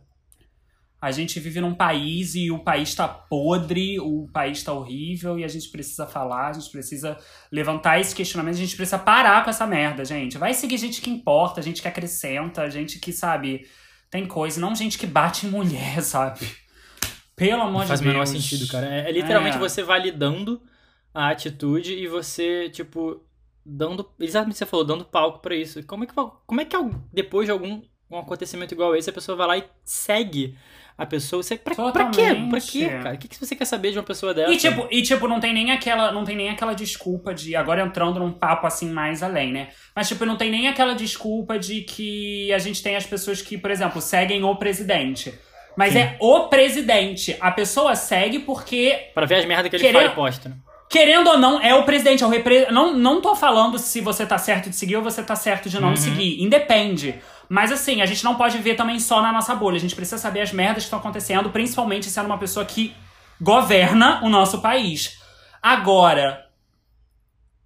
A gente vive num país e o país tá podre, o país tá horrível e a gente precisa falar, a gente precisa levantar esse questionamento, a gente precisa parar com essa merda, gente. Vai seguir gente que importa, gente que acrescenta, gente que, sabe, tem coisa, não gente que bate em mulher, sabe? Pelo amor de faz o Deus. menor sentido, cara. É, é literalmente É. você validando a atitude e você, tipo, dando. Exatamente o que você falou, dando palco pra isso. Como é que, como é que depois de algum um acontecimento igual esse, a pessoa vai lá e segue a pessoa? Você, pra, pra quê? Pra quê, cara? O que, que você quer saber de uma pessoa dessa? E tipo, e tipo, não tem nem aquela, não tem nem aquela desculpa de agora entrando num papo assim mais além, né? Mas tipo, não tem nem aquela desculpa de que a gente tem as pessoas que, por exemplo, seguem o presidente. Mas Sim. é o presidente. A pessoa segue porque Pra ver as merdas que ele Querendo- fala e posta. né? Querendo ou não, é o presidente, é o repre... não, não tô falando se você tá certo de seguir ou você tá certo de não Uhum. seguir. Independe. Mas assim, a gente não pode ver também só na nossa bolha. A gente precisa saber as merdas que estão acontecendo, principalmente sendo uma pessoa que governa o nosso país. Agora,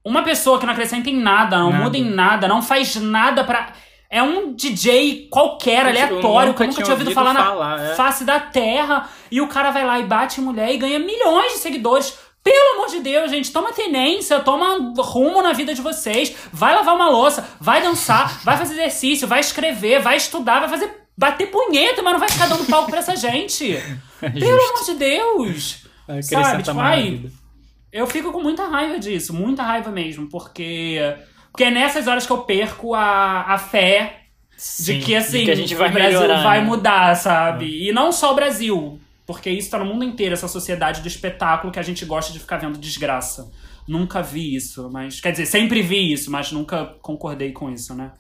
uma pessoa que não acrescenta em nada, não Nada. muda em nada, não faz nada pra. É um DJ qualquer, aleatório, que nunca eu nunca tinha ouvido ouvido falar na falar, é. face da terra. E o cara vai lá e bate mulher e ganha milhões de seguidores. Pelo amor de Deus, gente, toma tenência, toma rumo na vida de vocês. Vai lavar uma louça, vai dançar, vai fazer exercício, vai escrever, vai estudar, vai fazer. bater punheta, mas não vai ficar dando palco pra essa gente. Pelo amor de Deus! Sabe, tipo, ai. Eu fico com muita raiva disso, muita raiva mesmo, porque. Porque é nessas horas que eu perco a, a fé de Sim, que assim que a gente vai o Brasil melhorar, vai né? mudar, sabe? E não só o Brasil, porque isso tá no mundo inteiro, essa sociedade do espetáculo que a gente gosta de ficar vendo desgraça. nunca vi isso, mas. Quer dizer, sempre vi isso, mas nunca concordei com isso, né?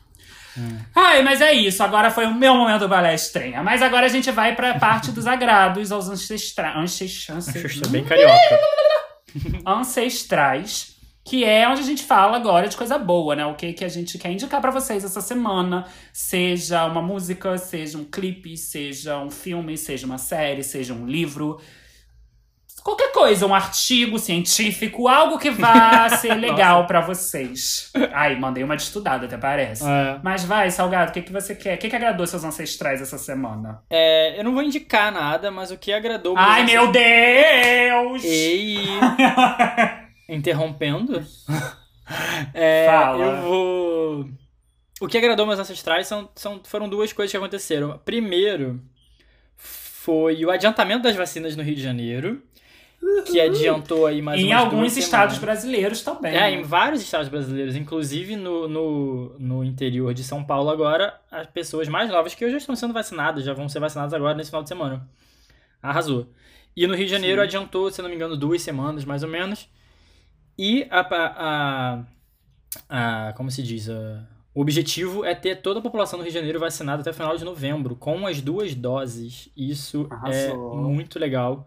Ai, mas é isso. Agora foi o meu momento balé estranha. Mas agora a gente vai pra parte dos agrados, aos ancestrais. Ancestrais. Xuxa, bem carioca. ancestrais, que é onde a gente fala agora de coisa boa, né? O que, que a gente quer indicar pra vocês essa semana, seja uma música, seja um clipe, seja um filme, seja uma série, seja um livro. Qualquer coisa, um artigo científico, algo que vá ser legal pra vocês. Ai, mandei uma de estudada, até parece. É. Mas vai, Salgado, o que, que você quer? O que, que agradou seus ancestrais essa semana? É, eu não vou indicar nada, mas o que agradou Ai, meus meu Deus! Ei! Interrompendo. É, Fala. Eu vou. O que agradou meus ancestrais são, são, foram duas coisas que aconteceram. Primeiro foi o adiantamento das vacinas no Rio de Janeiro, que adiantou aí mais em alguns estados semanas. brasileiros também. É, né? em vários estados brasileiros, inclusive no, no, no interior de São Paulo agora, as pessoas mais novas que já estão sendo vacinadas, já vão ser vacinadas agora nesse final de semana. Arrasou. E no Rio de Janeiro Sim. adiantou, se não me engano, duas semanas, mais ou menos. E a, a, a, a- como se diz, a- o objetivo é ter toda a população do Rio de Janeiro vacinada até o final de novembro, com as duas doses. Isso Arrasou. é muito legal.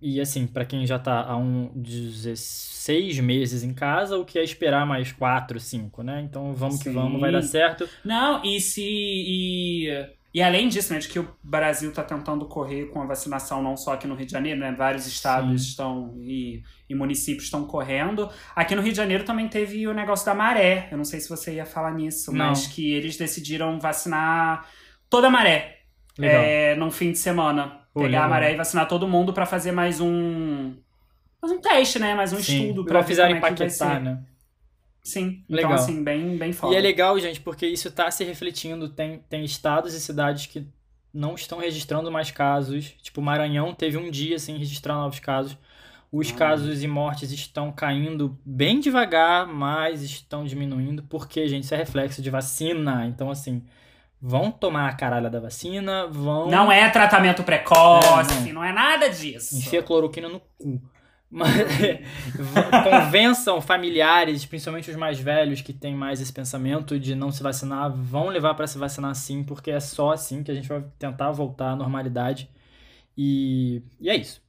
E assim, pra quem já tá há um 16 meses em casa, o que é esperar mais 4, 5, né? Então vamos que Sim. vamos, vai dar certo. Não, e se. E, e além disso, né, de que o Brasil tá tentando correr com a vacinação, não só aqui no Rio de Janeiro, né? Vários estados Sim. estão e, e municípios estão correndo. Aqui no Rio de Janeiro também teve o negócio da maré. Eu não sei se você ia falar nisso, Não. mas que eles decidiram vacinar toda a maré Legal. é, num fim de semana. Pô, Pegar a legal. maré e vacinar todo mundo pra fazer mais um. Mais um teste, né? Mais um Sim. estudo fizeram como em é Paquetá, ser. né? Sim. Legal. Então, assim, bem, bem foda. E é legal, gente, porque isso tá se refletindo. Tem, tem estados e cidades que não estão registrando mais casos. Tipo, Maranhão teve um dia sem registrar novos casos. Os Ah. casos e mortes estão caindo bem devagar, mas estão diminuindo. Porque, gente, isso é reflexo de vacina. Então, assim, vão tomar a caralha da vacina, vão. Não é tratamento precoce, É, não. não. é nada disso. Enfia cloroquina no cu. Convençam familiares, principalmente os mais velhos que têm mais esse pensamento de não se vacinar, vão levar para se vacinar sim, porque é só assim que a gente vai tentar voltar à normalidade. E, e é isso.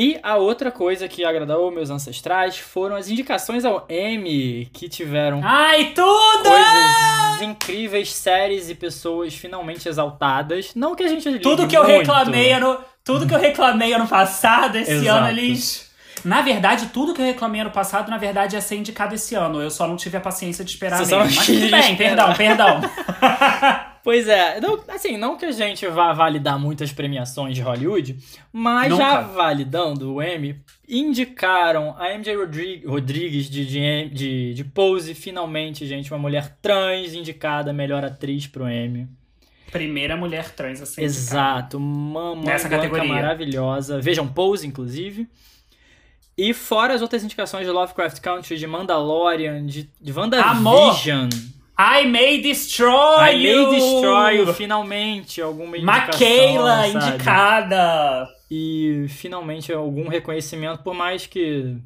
E a outra coisa que agradou meus ancestrais foram as indicações ao M, que tiveram Ai, tudo! coisas incríveis, séries e pessoas finalmente exaltadas. Não que a gente Tudo que eu muito. reclamei ano, tudo que eu reclamei ano passado, esse Exato. ano eles Na verdade, tudo que eu reclamei ano passado, na verdade, ia ser indicado esse ano. Eu só não tive a paciência de esperar Você mesmo. Mas tudo bem, esperar. perdão, perdão. Pois é, não- assim, não que a gente vá validar muitas premiações de Hollywood, mas já Nunca. validando o Emmy, indicaram a MJ Rodri- Rodrigues de, de, de, de Pose, finalmente, gente, uma mulher trans indicada melhor atriz pro Emmy. Primeira mulher trans a ser indicada. Exato, uma Nessa categoria. maravilhosa. Vejam Pose, inclusive. E fora as outras indicações de Lovecraft Country, de Mandalorian, de, de WandaVision. I May Destroy I You! May Destroy You, finalmente, alguma indicação, indicada! E finalmente algum reconhecimento, por mais que,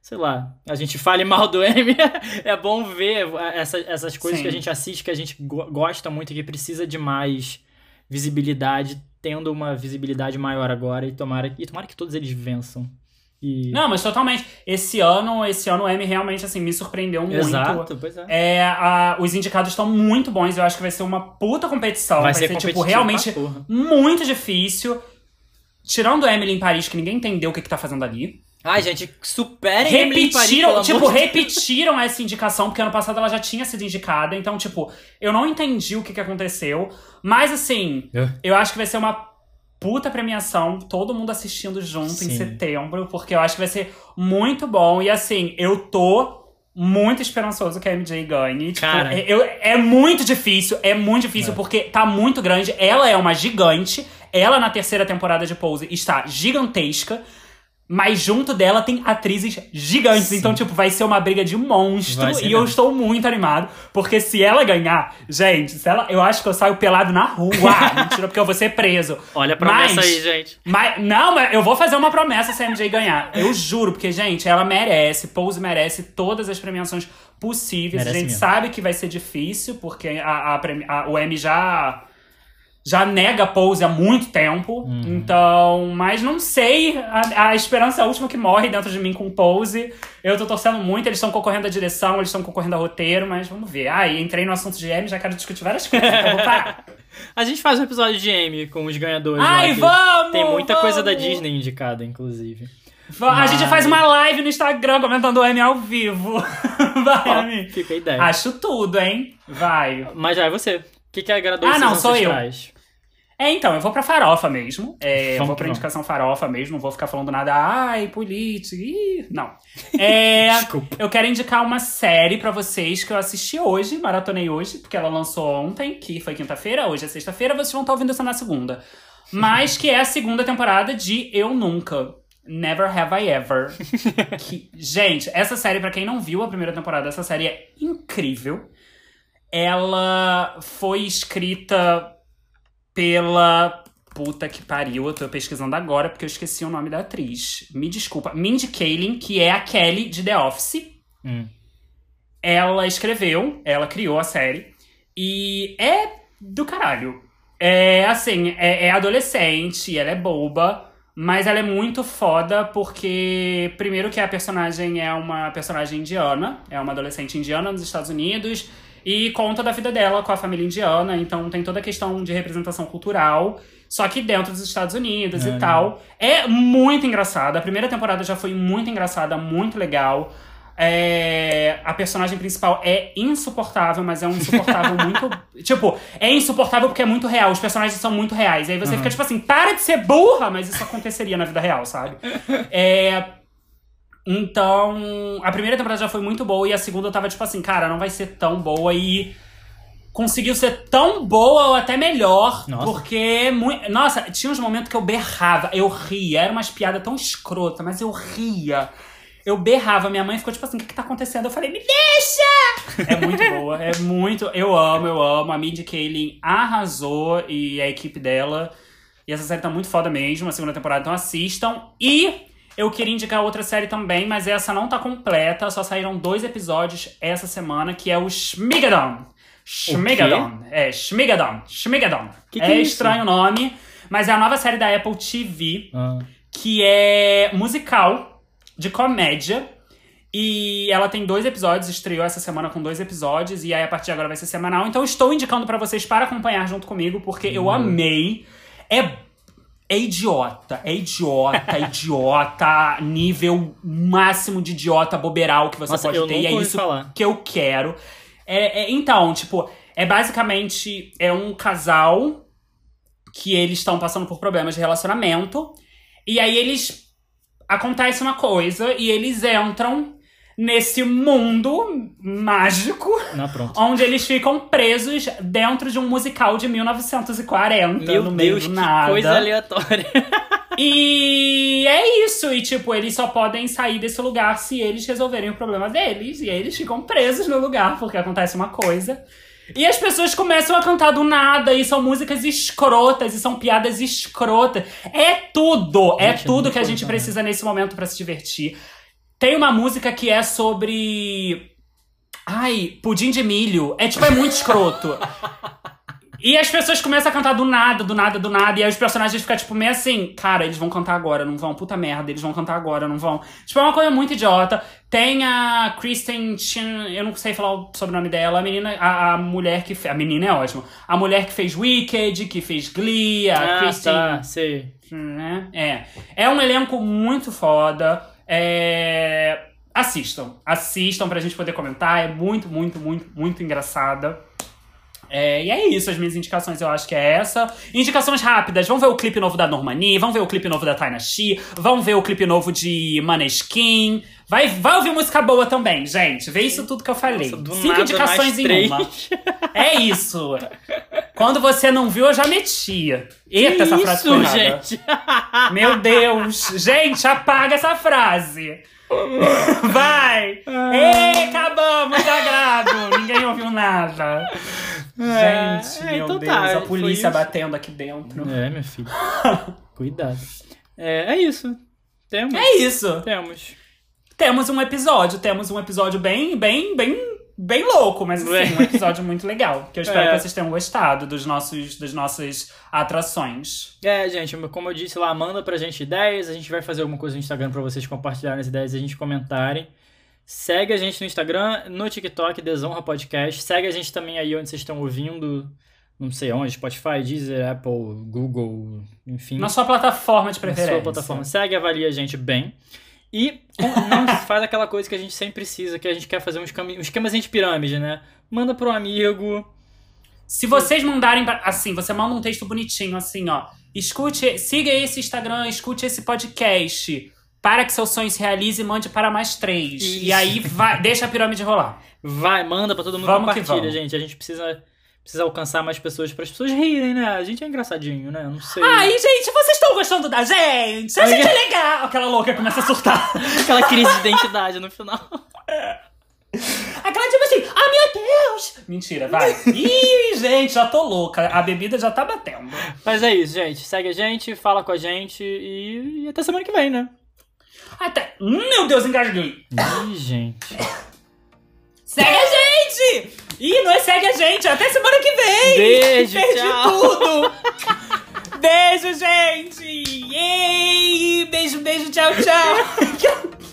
sei lá, a gente fale mal do Emmy, é bom ver essa- essas coisas Sim. que a gente assiste, que a gente go- gosta muito e que precisa de mais visibilidade, tendo uma visibilidade maior agora, e tomara, e tomara que todos eles vençam. E... Não, mas totalmente. Esse ano, esse ano o M realmente assim me surpreendeu muito. Exato, pois é. É, a- os indicados estão muito bons. Eu acho que vai ser uma puta competição. Vai Vai, ser ser, tipo, realmente muito difícil. Tirando Emily em Paris, que ninguém entendeu o que, que tá fazendo ali. Ai, gente, superem Paris, Repetiram, pelo tipo, repetiram essa indicação, porque ano passado ela já tinha sido indicada. Então, tipo, eu não entendi o que, que aconteceu. Mas, assim, É. eu acho que vai ser uma puta premiação, todo mundo assistindo junto Sim. em setembro, porque eu acho que vai ser muito bom. E, assim, eu tô muito esperançoso que a MJ ganhe. Tipo, Cara. é, eu- é muito difícil, é muito difícil, É. porque tá muito grande. Ela é uma gigante. Ela, na terceira temporada de Pose, está gigantesca. Mas junto dela tem atrizes gigantes. Sim. Então, tipo, vai ser uma briga de monstro. E eu estou muito animado. Porque se ela ganhar, gente, se ela, eu acho que eu saio pelado na rua. Mentira, porque eu vou ser preso. Olha a promessa Mas- aí, gente. Mas, não, mas eu vou fazer uma promessa se a MJ ganhar. Eu juro, porque, gente, ela merece, Pose merece todas as premiações possíveis. Merece a gente mesmo. sabe que vai ser difícil, porque a, a a- o M já, já nega Pose há muito tempo. Uhum. Então, mas não sei. A, a esperança é a última que morre dentro de mim com Pose. Eu tô torcendo muito, eles estão concorrendo à direção, eles estão concorrendo ao roteiro, mas vamos ver. Ah, e entrei no assunto de M, já quero discutir várias coisas, então vou parar. A gente faz um episódio de Amy com os ganhadores. lá, Ai, que vamos! Tem muita coisa da vamos! Disney indicada, inclusive. A Mas- gente faz uma live no Instagram comentando o M ao vivo. Vai, M. fica a ideia. Acho tudo, hein? Vai. Mas já é você. O que, que agradou Ah, não, sou eu. É, então, eu vou pra farofa mesmo. É, eu vou pra indicação farofa mesmo. Não vou ficar falando nada. Ai, política. Ih, não. É, Desculpa. eu quero indicar uma série pra vocês que eu assisti hoje, maratonei hoje, porque ela lançou ontem, que foi quinta-feira, hoje é sexta-feira, vocês vão estar ouvindo isso na segunda. Mas que é a segunda temporada de Eu Nunca. Never Have I Ever. Que- gente, essa série, pra quem não viu a primeira temporada, essa série é incrível. Ela foi escrita pela. Puta que pariu, eu tô pesquisando agora porque eu esqueci o nome da atriz. Me desculpa. Mindy Kaling, que é a Kelly de The Office. Hum. Ela escreveu, ela criou a série. E é do caralho. É assim, é, é adolescente, ela é boba, mas ela é muito foda porque, primeiro, que a personagem é uma personagem indiana, é uma adolescente indiana nos Estados Unidos, e conta da vida dela com a família indiana, então tem toda a questão de representação cultural. Só que dentro dos Estados Unidos É, e tal. É muito engraçada. A primeira temporada já foi muito engraçada, muito legal. É, a personagem principal é insuportável, mas é um insuportável muito. Tipo, é insuportável porque é muito real. Os personagens são muito reais. Aí você fica tipo assim, para de ser burra! Mas isso aconteceria na vida real, sabe? É. Então, a primeira temporada já foi muito boa e a segunda eu tava tipo assim, cara, não vai ser tão boa e conseguiu ser tão boa ou até melhor, Nossa. porque muito, nossa, tinha uns momentos que eu berrava, eu ria, era umas piadas tão escrota, mas eu ria. Eu berrava, minha mãe ficou tipo assim, o que que tá acontecendo? Eu falei, me deixa! É muito boa, é muito, eu amo, eu amo. A Mindy Kaling arrasou e a equipe dela. E essa série tá muito foda mesmo, a segunda temporada, então assistam. E eu queria indicar outra série também, mas essa não tá completa, só saíram dois episódios essa semana, que é o Shmigadon. Shmigadon. É, Shmigadon. Shmigadon. Que que é é estranho o nome, mas é a nova série da Apple TV, Ah. que é musical, de comédia. E ela tem dois episódios, estreou essa semana com dois episódios, e aí a partir de agora vai ser semanal. Então eu estou indicando pra vocês para acompanhar junto comigo, porque eu amei. É, é idiota, é idiota, idiota, nível máximo de idiota boberal que você Nossa, pode ter. E é isso falar. que eu quero. É, é- então, tipo, é basicamente é um casal que eles estão passando por problemas de relacionamento. E aí eles. Acontece uma coisa e eles entram nesse mundo mágico Não, pronto. onde eles ficam presos dentro de um musical de 1940, Meu no meio Deus, do nada. coisa aleatória. E é isso. E, tipo, eles só podem sair desse lugar se eles resolverem o problema deles. E aí eles ficam presos no lugar porque acontece uma coisa. E as pessoas começam a cantar do nada, e são músicas escrotas, e são piadas escrotas. É tudo! é Gente, eu tudo que a gente falar. precisa nesse momento pra se divertir. Tem uma música que é sobre. Ai, pudim de milho. É tipo, é muito escroto. E as pessoas começam a cantar do nada, do nada, do nada. E aí os personagens ficam, tipo, meio assim, cara, eles vão cantar agora, não vão? Puta merda, eles vão cantar agora, não vão? Tipo, é uma coisa muito idiota. Tem a Kristen Chin, eu não sei falar o sobrenome dela, a menina, a, a mulher que. fe- A menina é ótima. A mulher que fez Wicked, que fez Glee, a ah, Kristen tá, sei. né? É. É um elenco muito foda. É... Assistam. Assistam pra gente poder comentar. É muito, muito, muito, muito engraçada. É, e é isso, as minhas indicações eu acho que é essa. Indicações rápidas, vão ver o clipe novo da Normani, vão ver o clipe novo da Taina Shi, vão ver o clipe novo de Maneskin, Vai, vai ouvir música boa também, gente. Vê isso tudo que eu falei. Nossa, Cinco indicações em uma. É isso. Quando você não viu, eu já metia. Eita, essa frase Isso, gente. Meu Deus. Gente, apaga essa frase. Vai. Ei, acabamos, agrado. Ninguém ouviu nada. É, Gente, é, meu então Deus. tá, a polícia batendo aqui dentro. É, minha filha. Cuidado. É, é isso. Temos. É isso. Temos. Temos um episódio. Temos um episódio bem, bem, bem, bem louco, mas assim, um episódio muito legal. Que eu espero É. que vocês tenham gostado dos nossos, das nossas atrações. É, gente, como eu disse lá, manda pra gente ideias. A gente vai fazer alguma coisa no Instagram pra vocês compartilharem as ideias e a gente comentarem. Segue a gente no Instagram, no TikTok, Desonra Podcast. Segue a gente também aí onde vocês estão ouvindo. Não sei onde, Spotify, Deezer, Apple, Google, enfim. Na sua plataforma de na preferência. sua plataforma. Segue, avalia a gente bem. E não faz aquela coisa que a gente sempre precisa, que a gente quer fazer um, esquema, um esquemazinho de pirâmide, né? Manda pro amigo. Se vocês mandarem pra- assim, você manda um texto bonitinho assim, ó. Escute, siga esse Instagram, escute esse podcast. Para que seu sonho se realize e mande para mais três. Isso. E aí vai, deixa a pirâmide rolar. Vai, manda pra todo mundo Vamos que compartilha, vamos. gente. A gente precisa, precisa alcançar mais pessoas para as pessoas rirem, né? A gente é engraçadinho, né? Não sei. Ai, gente, vocês estão gostando da gente? A gente é legal. Aquela louca começa a surtar. Aquela crise de identidade no final. Aquela tipo assim, ah, meu Deus! Mentira, vai. Ih, gente, já tô louca. A bebida já tá batendo. Mas é isso, gente. Segue a gente, fala com a gente e, e até semana que vem, né? Até. Meu Deus, engasguei. Ih, gente. Segue a gente! E é segue a gente é até semana que vem! Beijo, Perdi tchau. tudo! beijo, gente! Yay! Beijo, beijo, tchau, tchau!